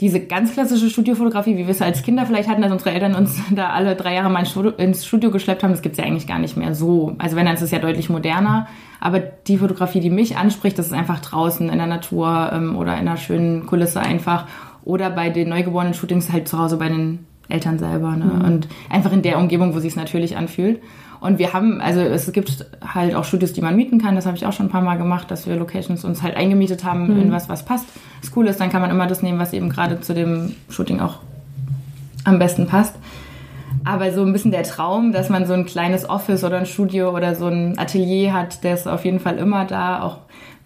diese ganz klassische Studiofotografie, wie wir es als Kinder vielleicht hatten, dass unsere Eltern uns da alle drei Jahre mal ins Studio geschleppt haben, das gibt es ja eigentlich gar nicht mehr so. Also wenn, dann ist es ja deutlich moderner. Aber die Fotografie, die mich anspricht, das ist einfach draußen in der Natur ähm, oder in einer schönen Kulisse einfach. Oder bei den neugeborenen Shootings halt zu Hause bei den Eltern selber. Ne? Mhm. Und einfach in der Umgebung, wo sich es natürlich anfühlt. Und wir haben, also es gibt halt auch Studios, die man mieten kann. Das habe ich auch schon ein paar Mal gemacht, dass wir Locations uns halt eingemietet haben mhm. in was, was passt. Das Coole ist, dann kann man immer das nehmen, was eben gerade zu dem Shooting auch am besten passt. Aber so ein bisschen der Traum, dass man so ein kleines Office oder ein Studio oder so ein Atelier hat, der ist auf jeden Fall immer da. Auch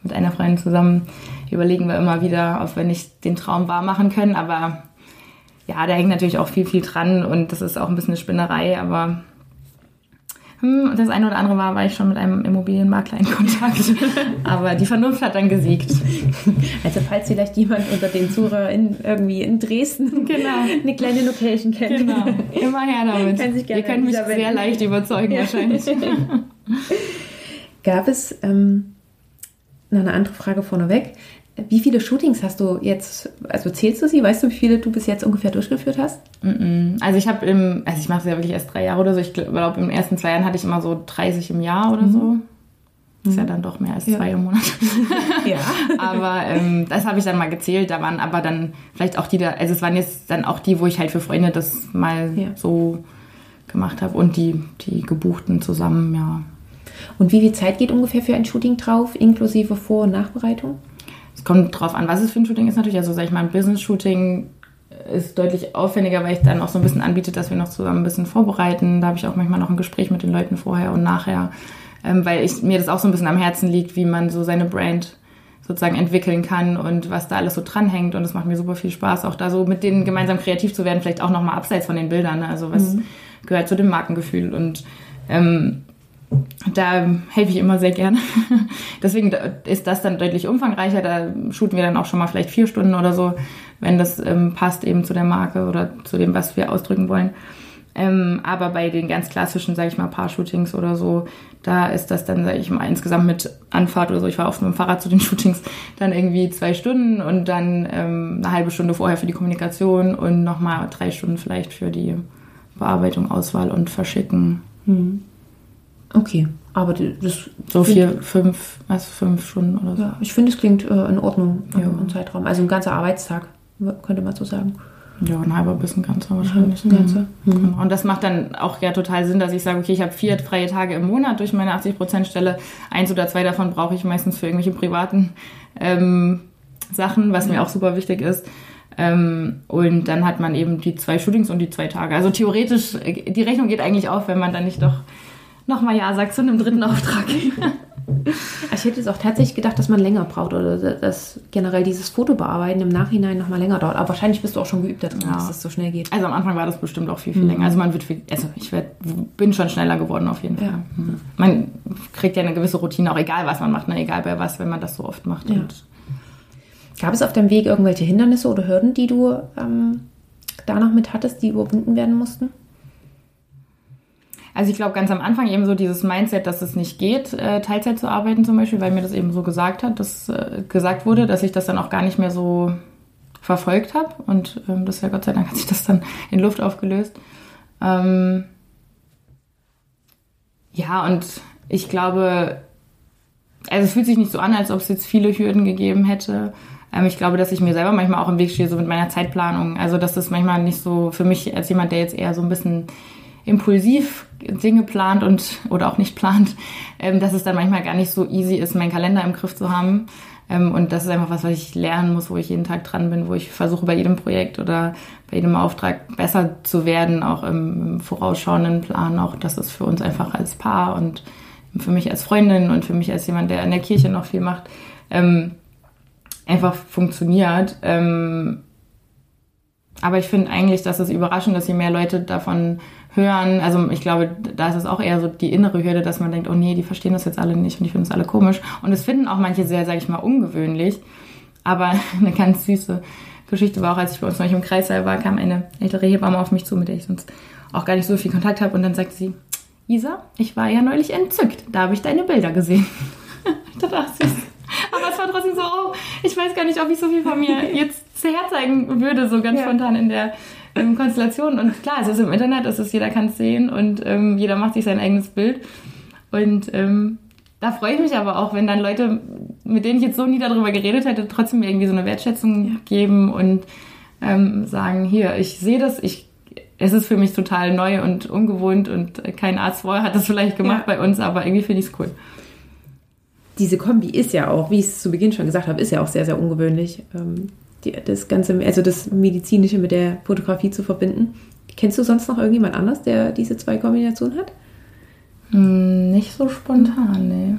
mit einer Freundin zusammen überlegen wir immer wieder, ob wir nicht den Traum wahr machen können. Aber ja, da hängt natürlich auch viel, viel dran und das ist auch ein bisschen eine Spinnerei, aber hm, das eine oder andere war, war ich schon mit einem Immobilienmakler in Kontakt. aber die Vernunft hat dann gesiegt. Also falls vielleicht jemand unter den Zuhörern irgendwie in Dresden genau. eine kleine Location kennt. Genau, immer her damit. Kann Ihr könnt mich sehr leicht überzeugen ja. wahrscheinlich. Gab es, ähm, noch eine andere Frage vorneweg, Wie viele Shootings hast du jetzt, also zählst du sie? Weißt du, wie viele du bis jetzt ungefähr durchgeführt hast? Also ich habe im, also ich mache es ja wirklich erst drei Jahre oder so. Ich glaube, im ersten zwei Jahren hatte ich immer so 30 im Jahr oder so. Mhm. Das ist ja dann doch mehr als ja. zwei im Monat. ja. aber ähm, das habe ich dann mal gezählt. Da waren aber dann vielleicht auch die da, also es waren jetzt dann auch die, wo ich halt für Freunde das mal ja. so gemacht habe und die, die gebuchten zusammen, ja. Und wie viel Zeit geht ungefähr für ein Shooting drauf, inklusive Vor- und Nachbereitung? Es kommt drauf an, was es für ein Shooting ist natürlich. Also sag ich mal, ein Business-Shooting ist deutlich aufwendiger, weil ich dann auch so ein bisschen anbiete, dass wir noch zusammen ein bisschen vorbereiten. Da habe ich auch manchmal noch ein Gespräch mit den Leuten vorher und nachher, ähm, weil ich, mir das auch so ein bisschen am Herzen liegt, wie man so seine Brand sozusagen entwickeln kann und was da alles so dranhängt. Und es macht mir super viel Spaß, auch da so mit denen gemeinsam kreativ zu werden, vielleicht auch nochmal abseits von den Bildern. Ne? Also was mhm. gehört zu dem Markengefühl. Und ähm, da helfe ich immer sehr gerne. Deswegen ist das dann deutlich umfangreicher. Da shooten wir dann auch schon mal vielleicht vier Stunden oder so, wenn das ähm, passt eben zu der Marke oder zu dem, was wir ausdrücken wollen. Ähm, aber bei den ganz klassischen, sage ich mal, Paar-Shootings oder so, da ist das dann, sage ich mal, insgesamt mit Anfahrt oder so, ich war oft mit dem Fahrrad zu den Shootings, dann irgendwie zwei Stunden und dann ähm, eine halbe Stunde vorher für die Kommunikation und nochmal drei Stunden vielleicht für die Bearbeitung, Auswahl und Verschicken. Mhm. Okay, aber das. So vier, fünf, also fünf Stunden oder so. Ja, ich finde, es klingt äh, in Ordnung ja. im Zeitraum. Also ein ganzer Arbeitstag, könnte man so sagen. Ja, ein halber bis ein ganzer wahrscheinlich. Ein ganzer. Mhm. Genau. Und das macht dann auch ja total Sinn, dass ich sage, okay, ich habe vier freie Tage im Monat durch meine 80%-Stelle. Eins oder zwei davon brauche ich meistens für irgendwelche privaten ähm, Sachen, was mir auch super wichtig ist. Ähm, und dann hat man eben die zwei Shootings und die zwei Tage. Also theoretisch, äh, die Rechnung geht eigentlich auf, wenn man dann nicht doch nochmal Ja sagt zu einem dritten Auftrag. ich hätte jetzt auch tatsächlich gedacht, dass man länger braucht oder dass generell dieses Fotobearbeiten im Nachhinein nochmal länger dauert. Aber wahrscheinlich bist du auch schon geübt darin, ja. dass das so schnell geht. Also am Anfang war das bestimmt auch viel, viel mhm. länger. Also man wird viel, also ich werd, bin schon schneller geworden auf jeden Fall. Ja. Mhm. Man kriegt ja eine gewisse Routine, auch egal was man macht, ne? egal bei was, wenn man das so oft macht. Ja. Gab es auf deinem Weg irgendwelche Hindernisse oder Hürden, die du ähm, da noch mit hattest, die überwunden werden mussten? Also ich glaube ganz am Anfang eben so dieses Mindset, dass es nicht geht, äh, Teilzeit zu arbeiten zum Beispiel, weil mir das eben so gesagt hat, dass äh, gesagt wurde, dass ich das dann auch gar nicht mehr so verfolgt habe. Und ähm, das ja Gott sei Dank hat sich das dann in Luft aufgelöst. Ähm, ja, und ich glaube, also es fühlt sich nicht so an, als ob es jetzt viele Hürden gegeben hätte. Ähm, ich glaube, dass ich mir selber manchmal auch im Weg stehe, so mit meiner Zeitplanung. Also dass das manchmal nicht so für mich als jemand, der jetzt eher so ein bisschen impulsiv Dinge plant und oder auch nicht plant, ähm, dass es dann manchmal gar nicht so easy ist, meinen Kalender im Griff zu haben. Ähm, und das ist einfach was, was ich lernen muss, wo ich jeden Tag dran bin, wo ich versuche bei jedem Projekt oder bei jedem Auftrag besser zu werden, auch im, im vorausschauenden Plan, auch das ist für uns einfach als Paar und für mich als Freundin und für mich als jemand, der in der Kirche noch viel macht, ähm, einfach funktioniert. Ähm, aber ich finde eigentlich, dass es überraschend, dass je mehr Leute davon hören. Also ich glaube, da ist es auch eher so die innere Hürde, dass man denkt, oh nee, die verstehen das jetzt alle nicht und die finden es alle komisch. Und es finden auch manche sehr, sage ich mal, ungewöhnlich. Aber eine ganz süße Geschichte war auch, als ich bei uns noch im Kreissaal war, kam eine ältere Hebamme auf mich zu, mit der ich sonst auch gar nicht so viel Kontakt habe. Und dann sagte sie, Isa, ich war ja neulich entzückt. Da habe ich deine Bilder gesehen. ich dachte, ach süß. Aber es war trotzdem so, oh, ich weiß gar nicht, ob ich so viel von mir jetzt herzeigen würde, so ganz ja. spontan in der ähm, Konstellationen. Und klar, es ist im Internet, es ist, jeder kann es sehen und ähm, jeder macht sich sein eigenes Bild. Und ähm, da freue ich mich aber auch, wenn dann Leute, mit denen ich jetzt so nie darüber geredet hätte, trotzdem mir irgendwie so eine Wertschätzung geben und ähm, sagen, hier, ich sehe das, ich, es ist für mich total neu und ungewohnt und kein Arzt vorher hat das vielleicht gemacht ja. bei uns, aber irgendwie finde ich es cool. Diese Kombi ist ja auch, wie ich es zu Beginn schon gesagt habe, ist ja auch sehr, sehr ungewöhnlich. Die, das Ganze, also das Medizinische mit der Fotografie zu verbinden. Kennst du sonst noch irgendjemand anders, der diese zwei Kombinationen hat? Hm, nicht so spontan, nee.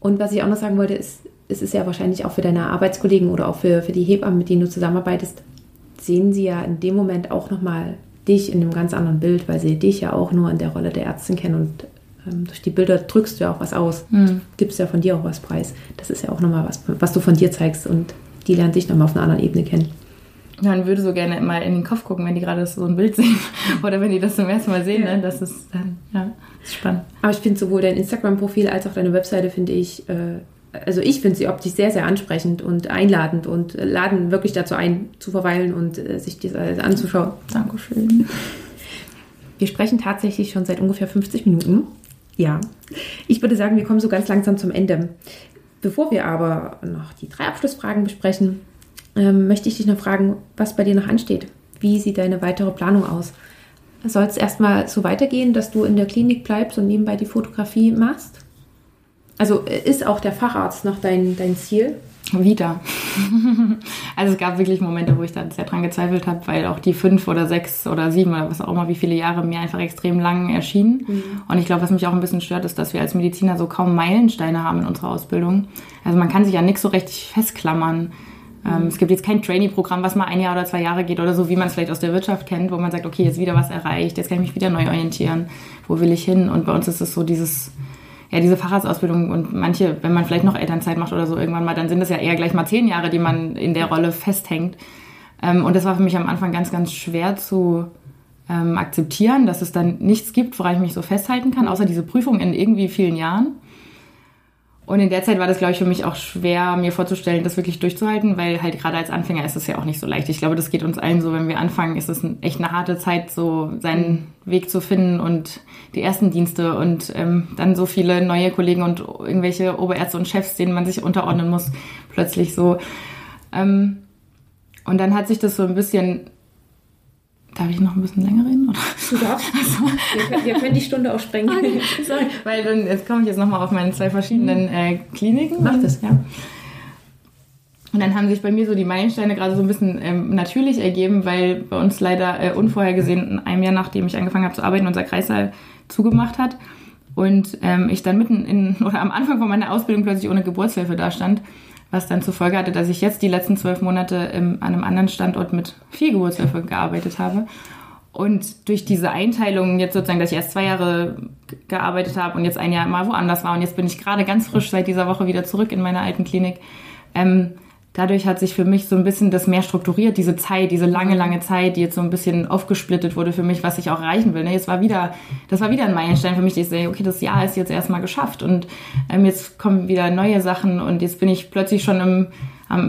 Und was ich auch noch sagen wollte, ist, es ist ja wahrscheinlich auch für deine Arbeitskollegen oder auch für, für die Hebammen, mit denen du zusammenarbeitest, sehen sie ja in dem Moment auch nochmal dich in einem ganz anderen Bild, weil sie dich ja auch nur in der Rolle der Ärztin kennen und ähm, durch die Bilder drückst du ja auch was aus. Mhm. Gibst ja von dir auch was preis. Das ist ja auch nochmal was, was du von dir zeigst und die lernt dich nochmal auf einer anderen Ebene kennen. Man würde so gerne mal in den Kopf gucken, wenn die gerade so ein Bild sehen oder wenn die das zum ersten Mal sehen. Ne? Das ist dann, ja, ist spannend. Aber ich finde sowohl dein Instagram-Profil als auch deine Webseite, finde ich, äh, also ich finde sie optisch sehr, sehr ansprechend und einladend und laden wirklich dazu ein, zu verweilen und äh, sich das alles anzuschauen. Dankeschön. Wir sprechen tatsächlich schon seit ungefähr 50 Minuten. Ja, ich würde sagen, wir kommen so ganz langsam zum Ende. Bevor wir aber noch die drei Abschlussfragen besprechen, ähm, möchte ich dich noch fragen, was bei dir noch ansteht. Wie sieht deine weitere Planung aus? Soll es erstmal so weitergehen, dass du in der Klinik bleibst und nebenbei die Fotografie machst? Also äh, ist auch der Facharzt noch dein, dein Ziel? Wieder. also es gab wirklich Momente, wo ich da sehr dran gezweifelt habe, weil auch die fünf oder sechs oder sieben oder was auch immer, wie viele Jahre mir einfach extrem lang erschienen. Mhm. Und ich glaube, was mich auch ein bisschen stört, ist, dass wir als Mediziner so kaum Meilensteine haben in unserer Ausbildung. Also man kann sich ja nichts so richtig festklammern. Ähm, mhm. es gibt jetzt kein Trainee-Programm, was mal ein Jahr oder zwei Jahre geht oder so, wie man es vielleicht aus der Wirtschaft kennt, wo man sagt, okay, jetzt wieder was erreicht, jetzt kann ich mich wieder neu orientieren, wo will ich hin? Und bei uns ist es so dieses ja, diese Facharztausbildung und manche, wenn man vielleicht noch Elternzeit macht oder so irgendwann mal, dann sind das ja eher gleich mal zehn Jahre, die man in der Rolle festhängt. Ähm, und das war für mich am Anfang ganz, ganz schwer zu ähm, akzeptieren, dass es dann nichts gibt, woran ich mich so festhalten kann, außer diese Prüfung in irgendwie vielen Jahren. Und in der Zeit war das, glaube ich, für mich auch schwer, mir vorzustellen, das wirklich durchzuhalten, weil halt gerade als Anfänger ist es ja auch nicht so leicht. Ich glaube, das geht uns allen so, wenn wir anfangen, ist es echt eine harte Zeit, so seinen Weg zu finden und die ersten Dienste und ähm, dann so viele neue Kollegen und irgendwelche Oberärzte und Chefs, denen man sich unterordnen muss, plötzlich so. Ähm, und dann hat sich das so ein bisschen Darf ich noch ein bisschen länger reden? Oder? Du darfst. Also, wir, können, wir, können, die Stunde auch sprengen. Okay, sorry. Weil dann, jetzt komme ich jetzt nochmal auf meine zwei verschiedenen mhm. äh, Kliniken. Mach das, ja. Und dann haben sich bei mir so die Meilensteine gerade so ein bisschen ähm, natürlich ergeben, weil bei uns leider äh, unvorhergesehen in einem Jahr, nachdem ich angefangen habe zu arbeiten, unser Kreissaal zugemacht hat. Und ähm, ich dann mitten in, oder am Anfang von meiner Ausbildung plötzlich ohne Geburtshilfe dastand was dann zur Folge hatte, dass ich jetzt die letzten zwölf Monate im, an einem anderen Standort mit vier Geburtshilfe gearbeitet habe. Und durch diese Einteilung jetzt sozusagen, dass ich erst zwei Jahre gearbeitet habe und jetzt ein Jahr mal woanders war und jetzt bin ich gerade ganz frisch seit dieser Woche wieder zurück in meiner alten Klinik, ähm, dadurch hat sich für mich so ein bisschen das mehr strukturiert, diese Zeit, diese lange, lange Zeit, die jetzt so ein bisschen aufgesplittet wurde für mich, was ich auch erreichen will. Ne? Jetzt war wieder, das war wieder ein Meilenstein für mich, ich sehe, okay, das Jahr ist jetzt erstmal geschafft und ähm, jetzt kommen wieder neue Sachen und jetzt bin ich plötzlich schon im,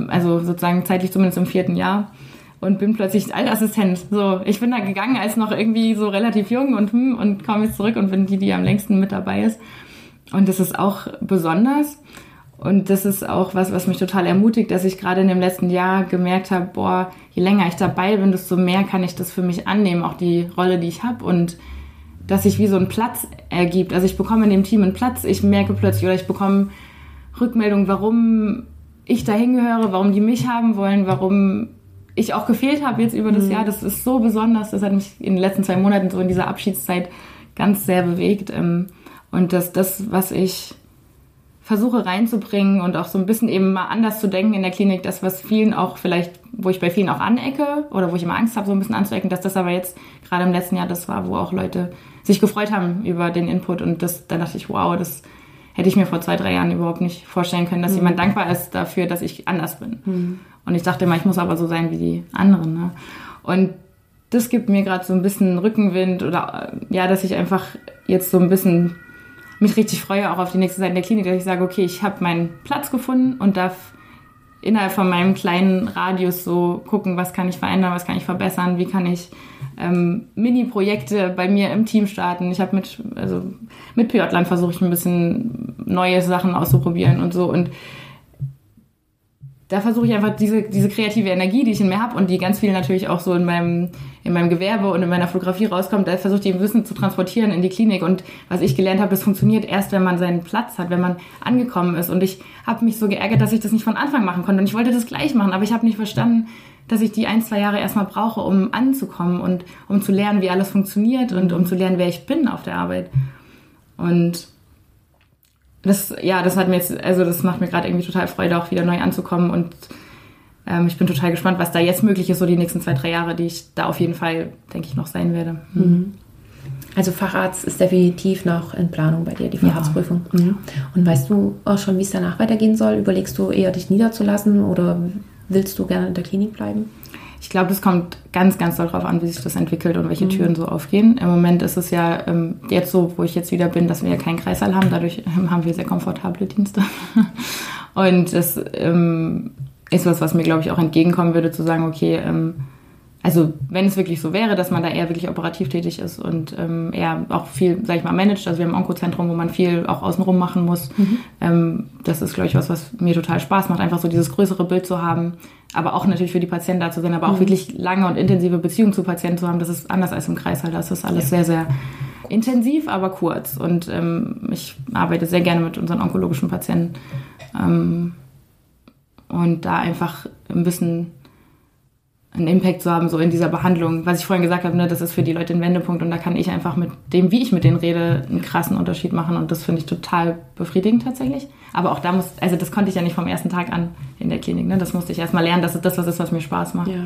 also sozusagen zeitlich zumindest im vierten Jahr und bin plötzlich Altassistent. So, ich bin da gegangen als noch irgendwie so relativ jung und hm, und komme jetzt zurück und bin die, die am längsten mit dabei ist. Und das ist auch besonders. Und das ist auch was, was mich total ermutigt, dass ich gerade in dem letzten Jahr gemerkt habe, boah, je länger ich dabei bin, desto mehr kann ich das für mich annehmen, auch die Rolle, die ich habe und dass sich wie so ein Platz ergibt. Also ich bekomme in dem Team einen Platz, ich merke plötzlich oder ich bekomme Rückmeldungen, warum ich da hingehöre, warum die mich haben wollen, warum ich auch gefehlt habe jetzt über das mhm. Jahr. Das ist so besonders. Das hat mich in den letzten zwei Monaten so in dieser Abschiedszeit ganz sehr bewegt. Ähm, und dass das, was ich versuche reinzubringen und auch so ein bisschen eben mal anders zu denken in der Klinik, das, was vielen auch vielleicht, wo ich bei vielen auch anecke oder wo ich immer Angst habe, so ein bisschen anzuecken, dass das aber jetzt gerade im letzten Jahr das war, wo auch Leute sich gefreut haben über den Input und das, da dachte ich, wow, das hätte ich mir vor zwei, drei Jahren überhaupt nicht vorstellen können, dass mhm. jemand dankbar ist dafür, dass ich anders bin. Mhm. Und ich dachte immer, ich muss aber so sein wie die anderen. Ne? Und das gibt mir gerade so ein bisschen Rückenwind oder ja, dass ich einfach jetzt so ein bisschen mich richtig freue, auch auf die nächste Zeit in der Klinik, dass ich sage, okay, ich habe meinen Platz gefunden und darf innerhalb von meinem kleinen Radius so gucken, was kann ich verändern, was kann ich verbessern, wie kann ich ähm, Mini-Projekte bei mir im Team starten. Ich habe mit, also mit Pjörtland versuche ich ein bisschen neue Sachen auszuprobieren und so und da versuche ich einfach diese, diese kreative Energie, die ich in mir habe und die ganz viel natürlich auch so in meinem, in meinem Gewerbe und in meiner Fotografie rauskommt, da versuche ich eben Wissen zu transportieren in die Klinik. Und was ich gelernt habe, das funktioniert erst, wenn man seinen Platz hat, wenn man angekommen ist. Und ich habe mich so geärgert, dass ich das nicht von Anfang machen konnte. Und ich wollte das gleich machen, aber ich habe nicht verstanden, dass ich die ein, zwei Jahre erstmal brauche, um anzukommen und um zu lernen, wie alles funktioniert und um zu lernen, wer ich bin auf der Arbeit. Und das, ja, das hat mir jetzt, also das macht mir gerade irgendwie total Freude, auch wieder neu anzukommen und ähm, ich bin total gespannt, was da jetzt möglich ist, so die nächsten zwei, drei Jahre, die ich da auf jeden Fall, denke ich, noch sein werde. Mhm. Also Facharzt ist definitiv noch in Planung bei dir, die Facharztprüfung. Ja. Mhm. Und weißt du auch schon, wie es danach weitergehen soll? Überlegst du eher, dich niederzulassen oder willst du gerne in der Klinik bleiben? Ich glaube, das kommt ganz, ganz doll darauf an, wie sich das entwickelt und welche mhm. Türen so aufgehen. Im Moment ist es ja ähm, jetzt so, wo ich jetzt wieder bin, dass wir ja keinen Kreissaal haben. Dadurch ähm, haben wir sehr komfortable Dienste. Und das ähm, ist was, was mir, glaube ich, auch entgegenkommen würde, zu sagen, okay, ähm, also wenn es wirklich so wäre, dass man da eher wirklich operativ tätig ist und ähm, eher auch viel, sag ich mal, managt. Also wir haben ein Onkozentrum, wo man viel auch außenrum machen muss. Mhm. Ähm, das ist, glaube ich, was, was mir total Spaß macht, einfach so dieses größere Bild zu haben, aber auch natürlich für die Patienten da zu sein, aber auch mhm. wirklich lange und intensive Beziehungen zu Patienten zu haben. Das ist anders als im Kreißsaal. Das ist alles ja. sehr, sehr intensiv, aber kurz. Und ähm, ich arbeite sehr gerne mit unseren onkologischen Patienten. Ähm, und da einfach ein bisschen einen Impact zu haben, so in dieser Behandlung. Was ich vorhin gesagt habe, ne, das ist für die Leute ein Wendepunkt und da kann ich einfach mit dem, wie ich mit denen rede, einen krassen Unterschied machen und das finde ich total befriedigend tatsächlich. Aber auch da muss, also das konnte ich ja nicht vom ersten Tag an in der Klinik, ne? das musste ich erstmal lernen, dass es das was ist, was mir Spaß macht. Ja.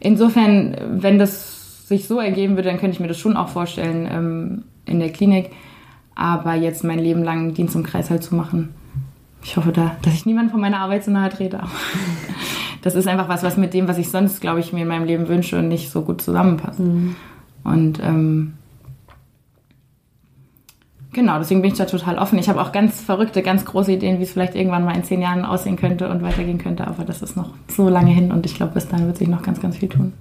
Insofern, wenn das sich so ergeben würde, dann könnte ich mir das schon auch vorstellen ähm, in der Klinik, aber jetzt mein Leben lang Dienst im Kreis halt zu machen. Ich hoffe da, dass ich niemanden von meiner Arbeit so nahe trete das ist einfach was, was mit dem, was ich sonst, glaube ich, mir in meinem Leben wünsche, nicht so gut zusammenpasst. Mhm. Und ähm, genau, deswegen bin ich da total offen. Ich habe auch ganz verrückte, ganz große Ideen, wie es vielleicht irgendwann mal in zehn Jahren aussehen könnte und weitergehen könnte. Aber das ist noch so lange hin und ich glaube, bis dahin wird sich noch ganz, ganz viel tun.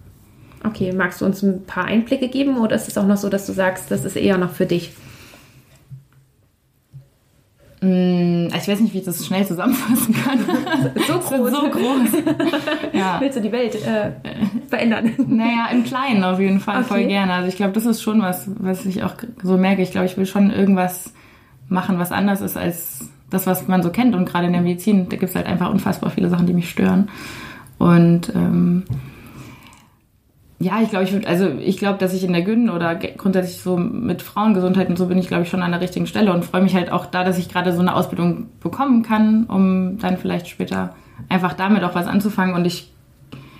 Okay, magst du uns ein paar Einblicke geben oder ist es auch noch so, dass du sagst, das ist eher noch für dich? Mm, ich weiß nicht, wie ich das schnell zusammenfassen kann. so groß. so groß. Ja. Willst du die Welt äh, verändern? Naja, im Kleinen auf jeden Fall okay. voll gerne. Also ich glaube, das ist schon was, was ich auch so merke. Ich glaube, ich will schon irgendwas machen, was anders ist als das, was man so kennt. Und gerade in der Medizin, da gibt es halt einfach unfassbar viele Sachen, die mich stören. Und ähm, ja, ich glaube, ich würde, also ich glaube, dass ich in der Gyn oder grundsätzlich so mit Frauengesundheit und so bin ich, glaube ich, schon an der richtigen Stelle und freue mich halt auch da, dass ich gerade so eine Ausbildung bekommen kann, um dann vielleicht später einfach damit auch was anzufangen. Und ich,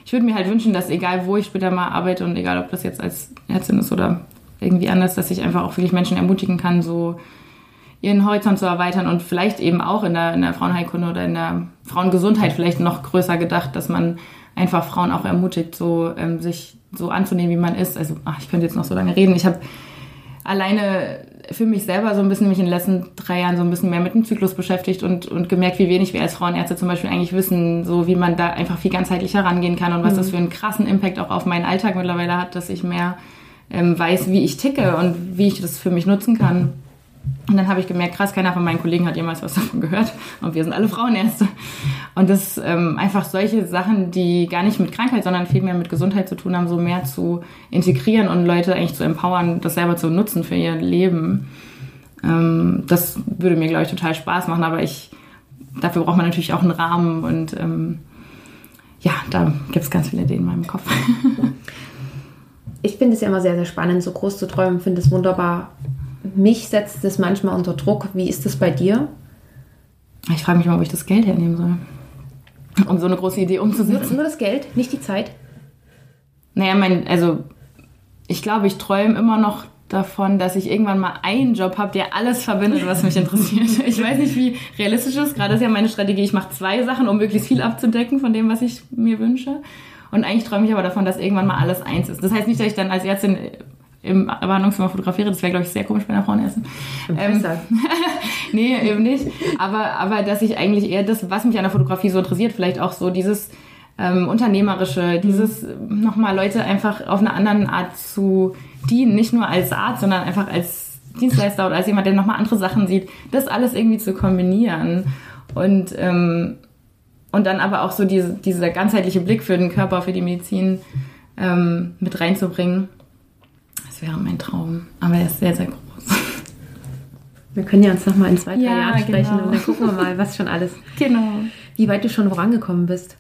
ich würde mir halt wünschen, dass egal wo ich später mal arbeite und egal ob das jetzt als Ärztin ist oder irgendwie anders, dass ich einfach auch wirklich Menschen ermutigen kann, so ihren Horizont zu erweitern und vielleicht eben auch in der, in der Frauenheilkunde oder in der Frauengesundheit vielleicht noch größer gedacht, dass man einfach Frauen auch ermutigt, so ähm, sich so anzunehmen, wie man ist. Also, ach, ich könnte jetzt noch so lange reden. Ich habe alleine für mich selber so ein bisschen mich in den letzten drei Jahren so ein bisschen mehr mit dem Zyklus beschäftigt und, und gemerkt, wie wenig wir als Frauenärzte zum Beispiel eigentlich wissen, so wie man da einfach viel ganzheitlicher rangehen kann und was mhm. das für einen krassen Impact auch auf meinen Alltag mittlerweile hat, dass ich mehr ähm, weiß, wie ich ticke und wie ich das für mich nutzen kann. Und dann habe ich gemerkt, krass, keiner von meinen Kollegen hat jemals was davon gehört. Und wir sind alle Frauenärzte. Und das ähm, einfach solche Sachen, die gar nicht mit Krankheit, sondern vielmehr mit Gesundheit zu tun haben, so mehr zu integrieren und Leute eigentlich zu empowern, das selber zu nutzen für ihr Leben. Ähm, das würde mir, glaube ich, total Spaß machen. Aber ich, dafür braucht man natürlich auch einen Rahmen. Und ähm, ja, da gibt es ganz viele Ideen in meinem Kopf. ich finde es ja immer sehr, sehr spannend, so groß zu träumen. Finde es wunderbar, mich setzt das manchmal unter Druck. Wie ist das bei dir? Ich frage mich mal, wo ich das Geld hernehmen soll, um so eine große Idee umzusetzen. Nur das Geld, nicht die Zeit? Naja, mein, also ich glaube, ich träume immer noch davon, dass ich irgendwann mal einen Job habe, der alles verbindet, was mich interessiert. Ich weiß nicht, wie realistisch ist. Gerade ist ja meine Strategie, ich mache zwei Sachen, um möglichst viel abzudecken von dem, was ich mir wünsche. Und eigentlich träume ich aber davon, dass irgendwann mal alles eins ist. Das heißt nicht, dass ich dann als Ärztin im Behandlungszimmer fotografiere. Das wäre, glaube ich, sehr komisch bei einer Frauenärztin. Ähm, nee, eben nicht. Aber, aber dass ich eigentlich eher das, was mich an der Fotografie so interessiert, vielleicht auch so dieses ähm, Unternehmerische, dieses mhm. nochmal Leute einfach auf eine andere Art zu dienen, nicht nur als Arzt, sondern einfach als Dienstleister oder als jemand, der nochmal andere Sachen sieht, das alles irgendwie zu kombinieren. Und, ähm, und dann aber auch so diese, dieser ganzheitliche Blick für den Körper, für die Medizin ähm, mit reinzubringen wäre mein Traum. Aber er ist sehr, sehr groß. Wir können ja uns noch mal in zwei, drei ja, Jahren sprechen genau. und dann gucken wir mal, was schon alles. Genau. Wie weit du schon vorangekommen bist.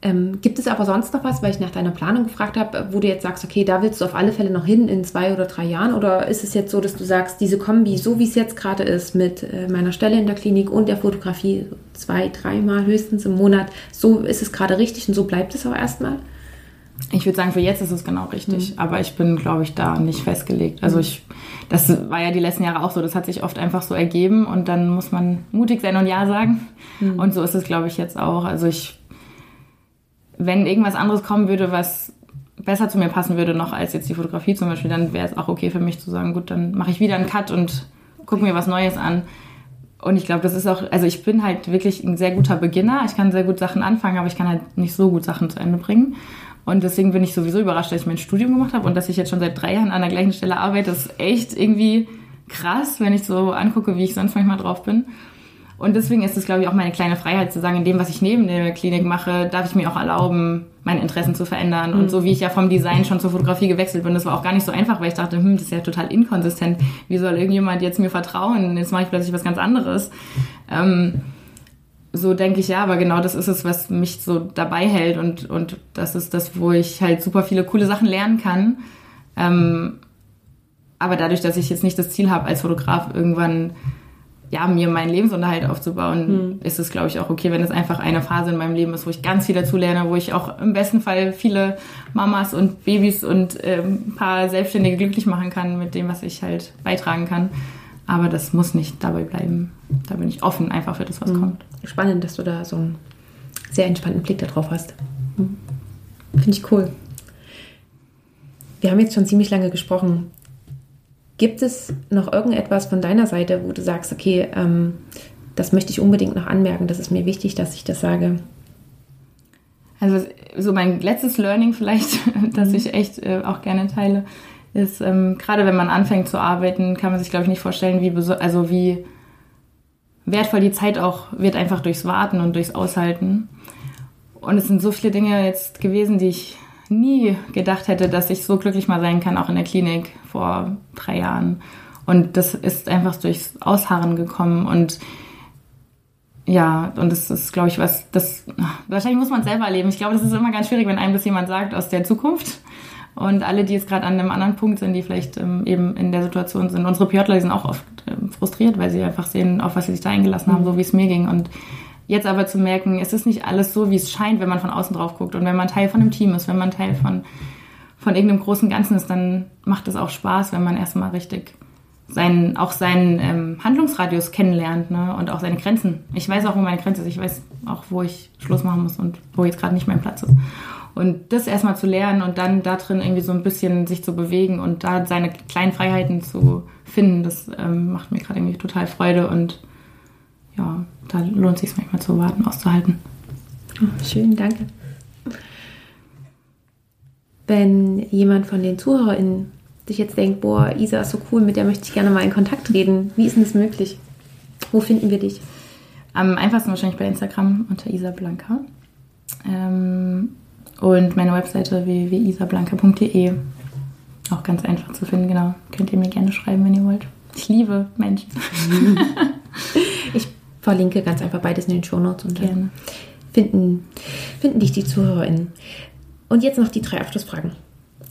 Ähm, gibt es aber sonst noch was, weil ich nach deiner Planung gefragt habe, wo du jetzt sagst, okay, da willst du auf alle Fälle noch hin in zwei oder drei Jahren? Oder ist es jetzt so, dass du sagst, diese Kombi, so wie es jetzt gerade ist, mit äh, meiner Stelle in der Klinik und der Fotografie, zwei, dreimal höchstens im Monat, so ist es gerade richtig und so bleibt es auch erstmal? Ich würde sagen, für jetzt ist es genau richtig. Mhm. Aber ich bin, glaube ich, da nicht festgelegt. Also ich, das war ja die letzten Jahre auch so. Das hat sich oft einfach so ergeben und dann muss man mutig sein und Ja sagen. Mhm. Und so ist es, glaube ich, jetzt auch. Also ich, wenn irgendwas anderes kommen würde, was besser zu mir passen würde noch als jetzt die Fotografie zum Beispiel, dann wäre es auch okay für mich zu sagen, gut, dann mache ich wieder einen Cut und gucke mir was Neues an. Und ich glaube, das ist auch, also ich bin halt wirklich ein sehr guter Beginner. Ich kann sehr gut Sachen anfangen, aber ich kann halt nicht so gut Sachen zu Ende bringen. Und deswegen bin ich sowieso überrascht, dass ich mein Studium gemacht habe und dass ich jetzt schon seit drei Jahren an der gleichen Stelle arbeite. Das ist echt irgendwie krass, wenn ich so angucke, wie ich sonst manchmal drauf bin. Und deswegen ist es, glaube ich, auch meine kleine Freiheit zu sagen, in dem, was ich neben der Klinik mache, darf ich mir auch erlauben, meine Interessen zu verändern. Mhm. Und so wie ich ja vom Design schon zur Fotografie gewechselt bin, das war auch gar nicht so einfach, weil ich dachte, hm, das ist ja total inkonsistent. Wie soll irgendjemand jetzt mir vertrauen? Jetzt mache ich plötzlich was ganz anderes. Ähm, so denke ich ja, aber genau das ist es, was mich so dabei hält und, und das ist das, wo ich halt super viele coole Sachen lernen kann. Ähm, aber dadurch, dass ich jetzt nicht das Ziel habe, als Fotograf irgendwann ja, mir meinen Lebensunterhalt aufzubauen, mhm. ist es, glaube ich, auch okay, wenn es einfach eine Phase in meinem Leben ist, wo ich ganz viel dazu lerne, wo ich auch im besten Fall viele Mamas und Babys und äh, ein paar Selbstständige glücklich machen kann mit dem, was ich halt beitragen kann. Aber das muss nicht dabei bleiben. Da bin ich offen einfach für das, was mhm. kommt. Spannend, dass du da so einen sehr entspannten Blick darauf hast. Mhm. Finde ich cool. Wir haben jetzt schon ziemlich lange gesprochen. Gibt es noch irgendetwas von deiner Seite, wo du sagst, okay, ähm, das möchte ich unbedingt noch anmerken, das ist mir wichtig, dass ich das sage? Also so mein letztes Learning vielleicht, das ich echt äh, auch gerne teile, ist, ähm, gerade wenn man anfängt zu arbeiten, kann man sich, glaube ich, nicht vorstellen, wie, also wie wertvoll die Zeit auch wird, einfach durchs Warten und durchs Aushalten. Und es sind so viele Dinge jetzt gewesen, die ich nie gedacht hätte, dass ich so glücklich mal sein kann, auch in der Klinik vor drei Jahren. Und das ist einfach durchs Ausharren gekommen und ja, und das ist, glaube ich, was, das, wahrscheinlich muss man es selber erleben. Ich glaube, das ist immer ganz schwierig, wenn einem das jemand sagt aus der Zukunft. Und alle, die jetzt gerade an einem anderen Punkt sind, die vielleicht ähm, eben in der Situation sind, unsere PJler, sind auch oft ähm, frustriert, weil sie einfach sehen, auf was sie sich da eingelassen haben, so wie es mir ging. Und Jetzt aber zu merken, es ist nicht alles so, wie es scheint, wenn man von außen drauf guckt. Und wenn man Teil von einem Team ist, wenn man Teil von, von irgendeinem großen Ganzen ist, dann macht es auch Spaß, wenn man erstmal richtig seinen, auch seinen ähm, Handlungsradius kennenlernt ne? und auch seine Grenzen. Ich weiß auch, wo meine Grenze ist. Ich weiß auch, wo ich Schluss machen muss und wo jetzt gerade nicht mein Platz ist. Und das erstmal zu lernen und dann da drin irgendwie so ein bisschen sich zu bewegen und da seine kleinen Freiheiten zu finden, das ähm, macht mir gerade irgendwie total Freude und ja, da lohnt es sich manchmal zu warten, auszuhalten. Oh, schön, danke. Wenn jemand von den ZuhörerInnen sich jetzt denkt, boah, Isa ist so cool, mit der möchte ich gerne mal in Kontakt treten, wie ist denn das möglich? Wo finden wir dich? Am einfachsten wahrscheinlich bei Instagram unter Isa Blanca. Ähm, und meine Webseite www.isablanca.de. Auch ganz einfach zu finden, genau. Könnt ihr mir gerne schreiben, wenn ihr wollt. Ich liebe Menschen. ich verlinke ganz einfach beides in den Shownotes und dann finden, finden dich die ZuhörerInnen. Und jetzt noch die drei Abschlussfragen.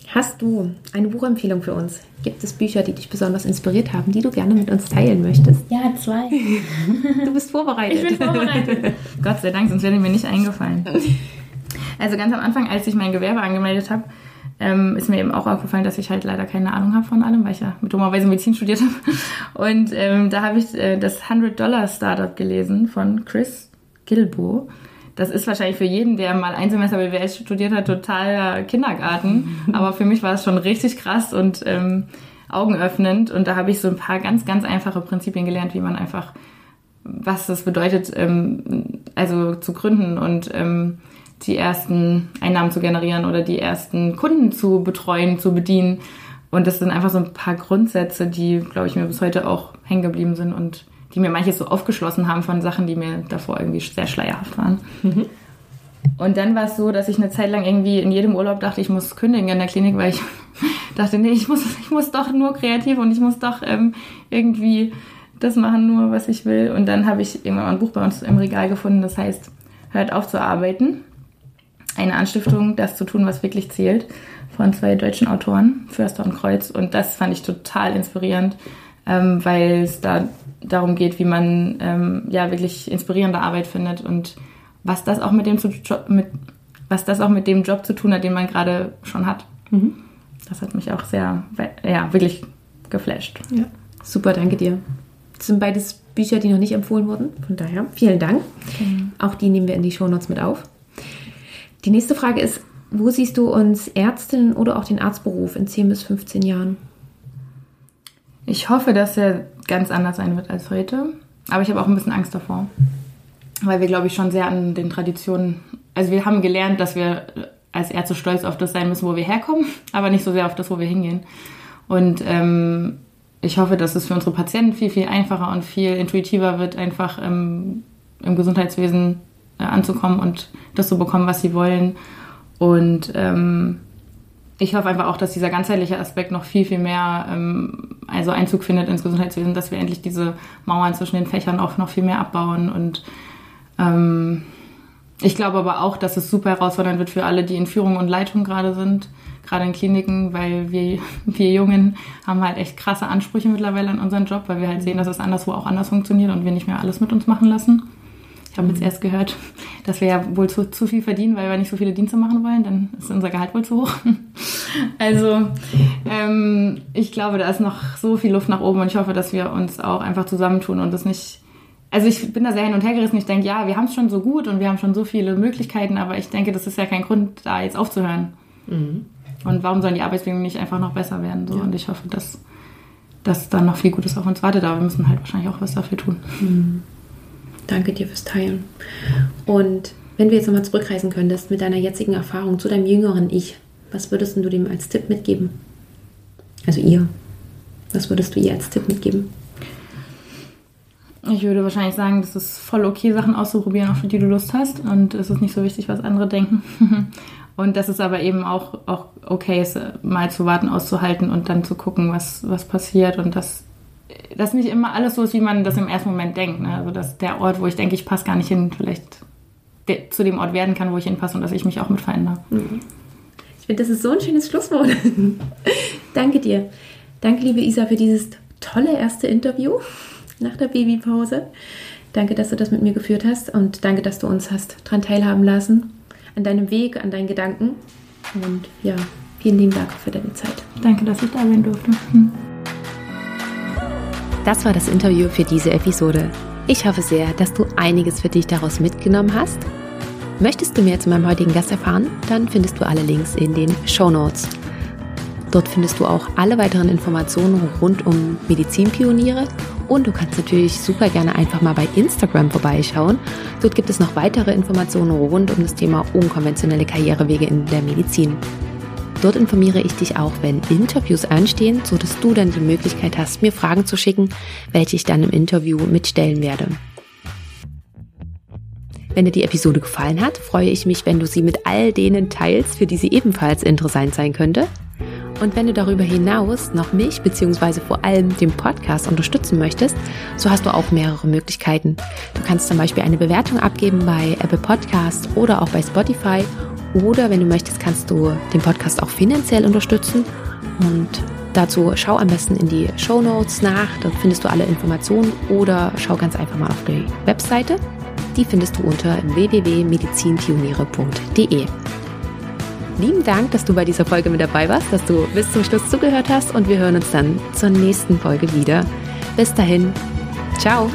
Hast du eine Buchempfehlung für uns? Gibt es Bücher, die dich besonders inspiriert haben, die du gerne mit uns teilen möchtest? Ja, zwei. Du bist vorbereitet. Ich bin vorbereitet. Gott sei Dank, sonst wäre mir nicht eingefallen. Also ganz am Anfang, als ich mein Gewerbe angemeldet habe, ähm, ist mir eben auch aufgefallen, dass ich halt leider keine Ahnung habe von allem, weil ich ja mit dummerweise Medizin studiert habe. Und ähm, da habe ich äh, das 100-Dollar-Startup gelesen von Chris Gilbo. Das ist wahrscheinlich für jeden, der mal ein Semester BWL studiert hat, total Kindergarten. Aber für mich war es schon richtig krass und ähm, augenöffnend. Und da habe ich so ein paar ganz, ganz einfache Prinzipien gelernt, wie man einfach, was das bedeutet, ähm, also zu gründen und ähm, die ersten Einnahmen zu generieren oder die ersten Kunden zu betreuen, zu bedienen. Und das sind einfach so ein paar Grundsätze, die, glaube ich, mir bis heute auch hängen geblieben sind und die mir manches so aufgeschlossen haben von Sachen, die mir davor irgendwie sehr schleierhaft waren. Mhm. Und dann war es so, dass ich eine Zeit lang irgendwie in jedem Urlaub dachte, ich muss kündigen in der Klinik, weil ich dachte, nee, ich muss, ich muss doch nur kreativ und ich muss doch ähm, irgendwie das machen, nur was ich will. Und dann habe ich irgendwann ein Buch bei uns im Regal gefunden, das heißt, hört auf zu arbeiten eine Anstiftung, das zu tun, was wirklich zählt, von zwei deutschen Autoren, Förster und Kreuz. Und das fand ich total inspirierend, ähm, weil es da darum geht, wie man ähm, ja wirklich inspirierende Arbeit findet und was das auch mit dem zu, mit, was das auch mit dem Job zu tun hat, den man gerade schon hat. Mhm. Das hat mich auch sehr, ja, wirklich geflasht. Ja. Super, danke dir. Das sind beides Bücher, die noch nicht empfohlen wurden. Von daher, vielen Dank. Okay. Auch die nehmen wir in die Shownotes mit auf. Die nächste Frage ist, wo siehst du uns Ärztinnen oder auch den Arztberuf in 10 bis 15 Jahren? Ich hoffe, dass er ganz anders sein wird als heute. aber ich habe auch ein bisschen Angst davor, weil wir, glaube ich, schon sehr an den Traditionen, also wir haben gelernt, dass wir als Ärzte stolz auf das sein müssen, wo wir herkommen, aber nicht so sehr auf das, wo wir hingehen. Und ähm, ich hoffe, dass es für unsere Patienten viel, viel einfacher und viel intuitiver wird, einfach ähm, im Gesundheitswesen anzukommen und das zu bekommen, was sie wollen. Und ähm, ich hoffe einfach auch, dass dieser ganzheitliche Aspekt noch viel, viel mehr ähm, also Einzug findet ins Gesundheitswesen, dass wir endlich diese Mauern zwischen den Fächern auch noch viel mehr abbauen. Und ähm, ich glaube aber auch, dass es super herausfordernd wird für alle, die in Führung und Leitung gerade sind, gerade in Kliniken, weil wir, wir Jungen haben halt echt krasse Ansprüche mittlerweile an unseren Job, weil wir halt sehen, dass es anderswo auch anders funktioniert und wir nicht mehr alles mit uns machen lassen. Ich habe jetzt erst gehört, dass wir ja wohl zu, zu viel verdienen, weil wir nicht so viele Dienste machen wollen. Dann ist unser Gehalt wohl zu hoch. Also ähm, ich glaube, da ist noch so viel Luft nach oben und ich hoffe, dass wir uns auch einfach zusammentun und das nicht. Also ich bin da sehr hin und her gerissen. Ich denke, ja, wir haben es schon so gut und wir haben schon so viele Möglichkeiten, aber ich denke, das ist ja kein Grund, da jetzt aufzuhören. Mhm. Und warum sollen die Arbeitsbedingungen nicht einfach noch besser werden? So? Ja. Und ich hoffe, dass, dass dann noch viel Gutes auf uns wartet, aber wir müssen halt wahrscheinlich auch was dafür tun. Mhm. Danke dir fürs Teilen. Und wenn du jetzt nochmal zurückreisen könntest mit deiner jetzigen Erfahrung zu deinem jüngeren Ich, was würdest du dem als Tipp mitgeben? Also ihr. Was würdest du ihr als Tipp mitgeben? Ich würde wahrscheinlich sagen, das ist voll okay, Sachen auszuprobieren, auf die du Lust hast. Und es ist nicht so wichtig, was andere denken. und dass es aber eben auch, auch okay ist, mal zu warten, auszuhalten und dann zu gucken, was, was passiert. Und dass das nicht immer alles so ist, wie man das im ersten Moment denkt. Ne? Also dass der Ort, wo ich denke, ich passe gar nicht hin, vielleicht zu dem Ort werden kann, wo ich hinpasse und dass ich mich auch mit verändere. Ich finde, das ist so ein schönes Schlusswort. Danke dir. Danke, liebe Isa, für dieses tolle erste Interview nach der Babypause. Danke, dass du das mit mir geführt hast und danke, dass du uns hast daran teilhaben lassen, an deinem Weg, an deinen Gedanken. Und ja, vielen lieben Dank für deine Zeit. Danke, dass ich da sein durfte. Das war das Interview für diese Episode. Ich hoffe sehr, dass du einiges für dich daraus mitgenommen hast. Möchtest du mehr zu meinem heutigen Gast erfahren? Dann findest du alle Links in den Show Notes. Dort findest du auch alle weiteren Informationen rund um Medizinpioniere und du kannst natürlich super gerne einfach mal bei Instagram vorbeischauen. Dort gibt es noch weitere Informationen rund um das Thema unkonventionelle Karrierewege in der Medizin. Dort informiere ich dich auch, wenn Interviews anstehen, so dass du dann die Möglichkeit hast, mir Fragen zu schicken, welche ich dann im Interview mitstellen werde. Wenn dir die Episode gefallen hat, freue ich mich, wenn du sie mit all denen teilst, für die sie ebenfalls interessant sein könnte. Und wenn du darüber hinaus noch mich bzw. vor allem den Podcast unterstützen möchtest, so hast du auch mehrere Möglichkeiten. Du kannst zum Beispiel eine Bewertung abgeben bei Apple Podcasts oder auch bei Spotify oder wenn du möchtest, kannst du den Podcast auch finanziell unterstützen. Und dazu schau am besten in die Show Notes nach. Dort findest du alle Informationen. Oder schau ganz einfach mal auf die Webseite. Die findest du unter www.medizinpioniere.de. Lieben Dank, dass du bei dieser Folge mit dabei warst, dass du bis zum Schluss zugehört hast und wir hören uns dann zur nächsten Folge wieder. Bis dahin, ciao!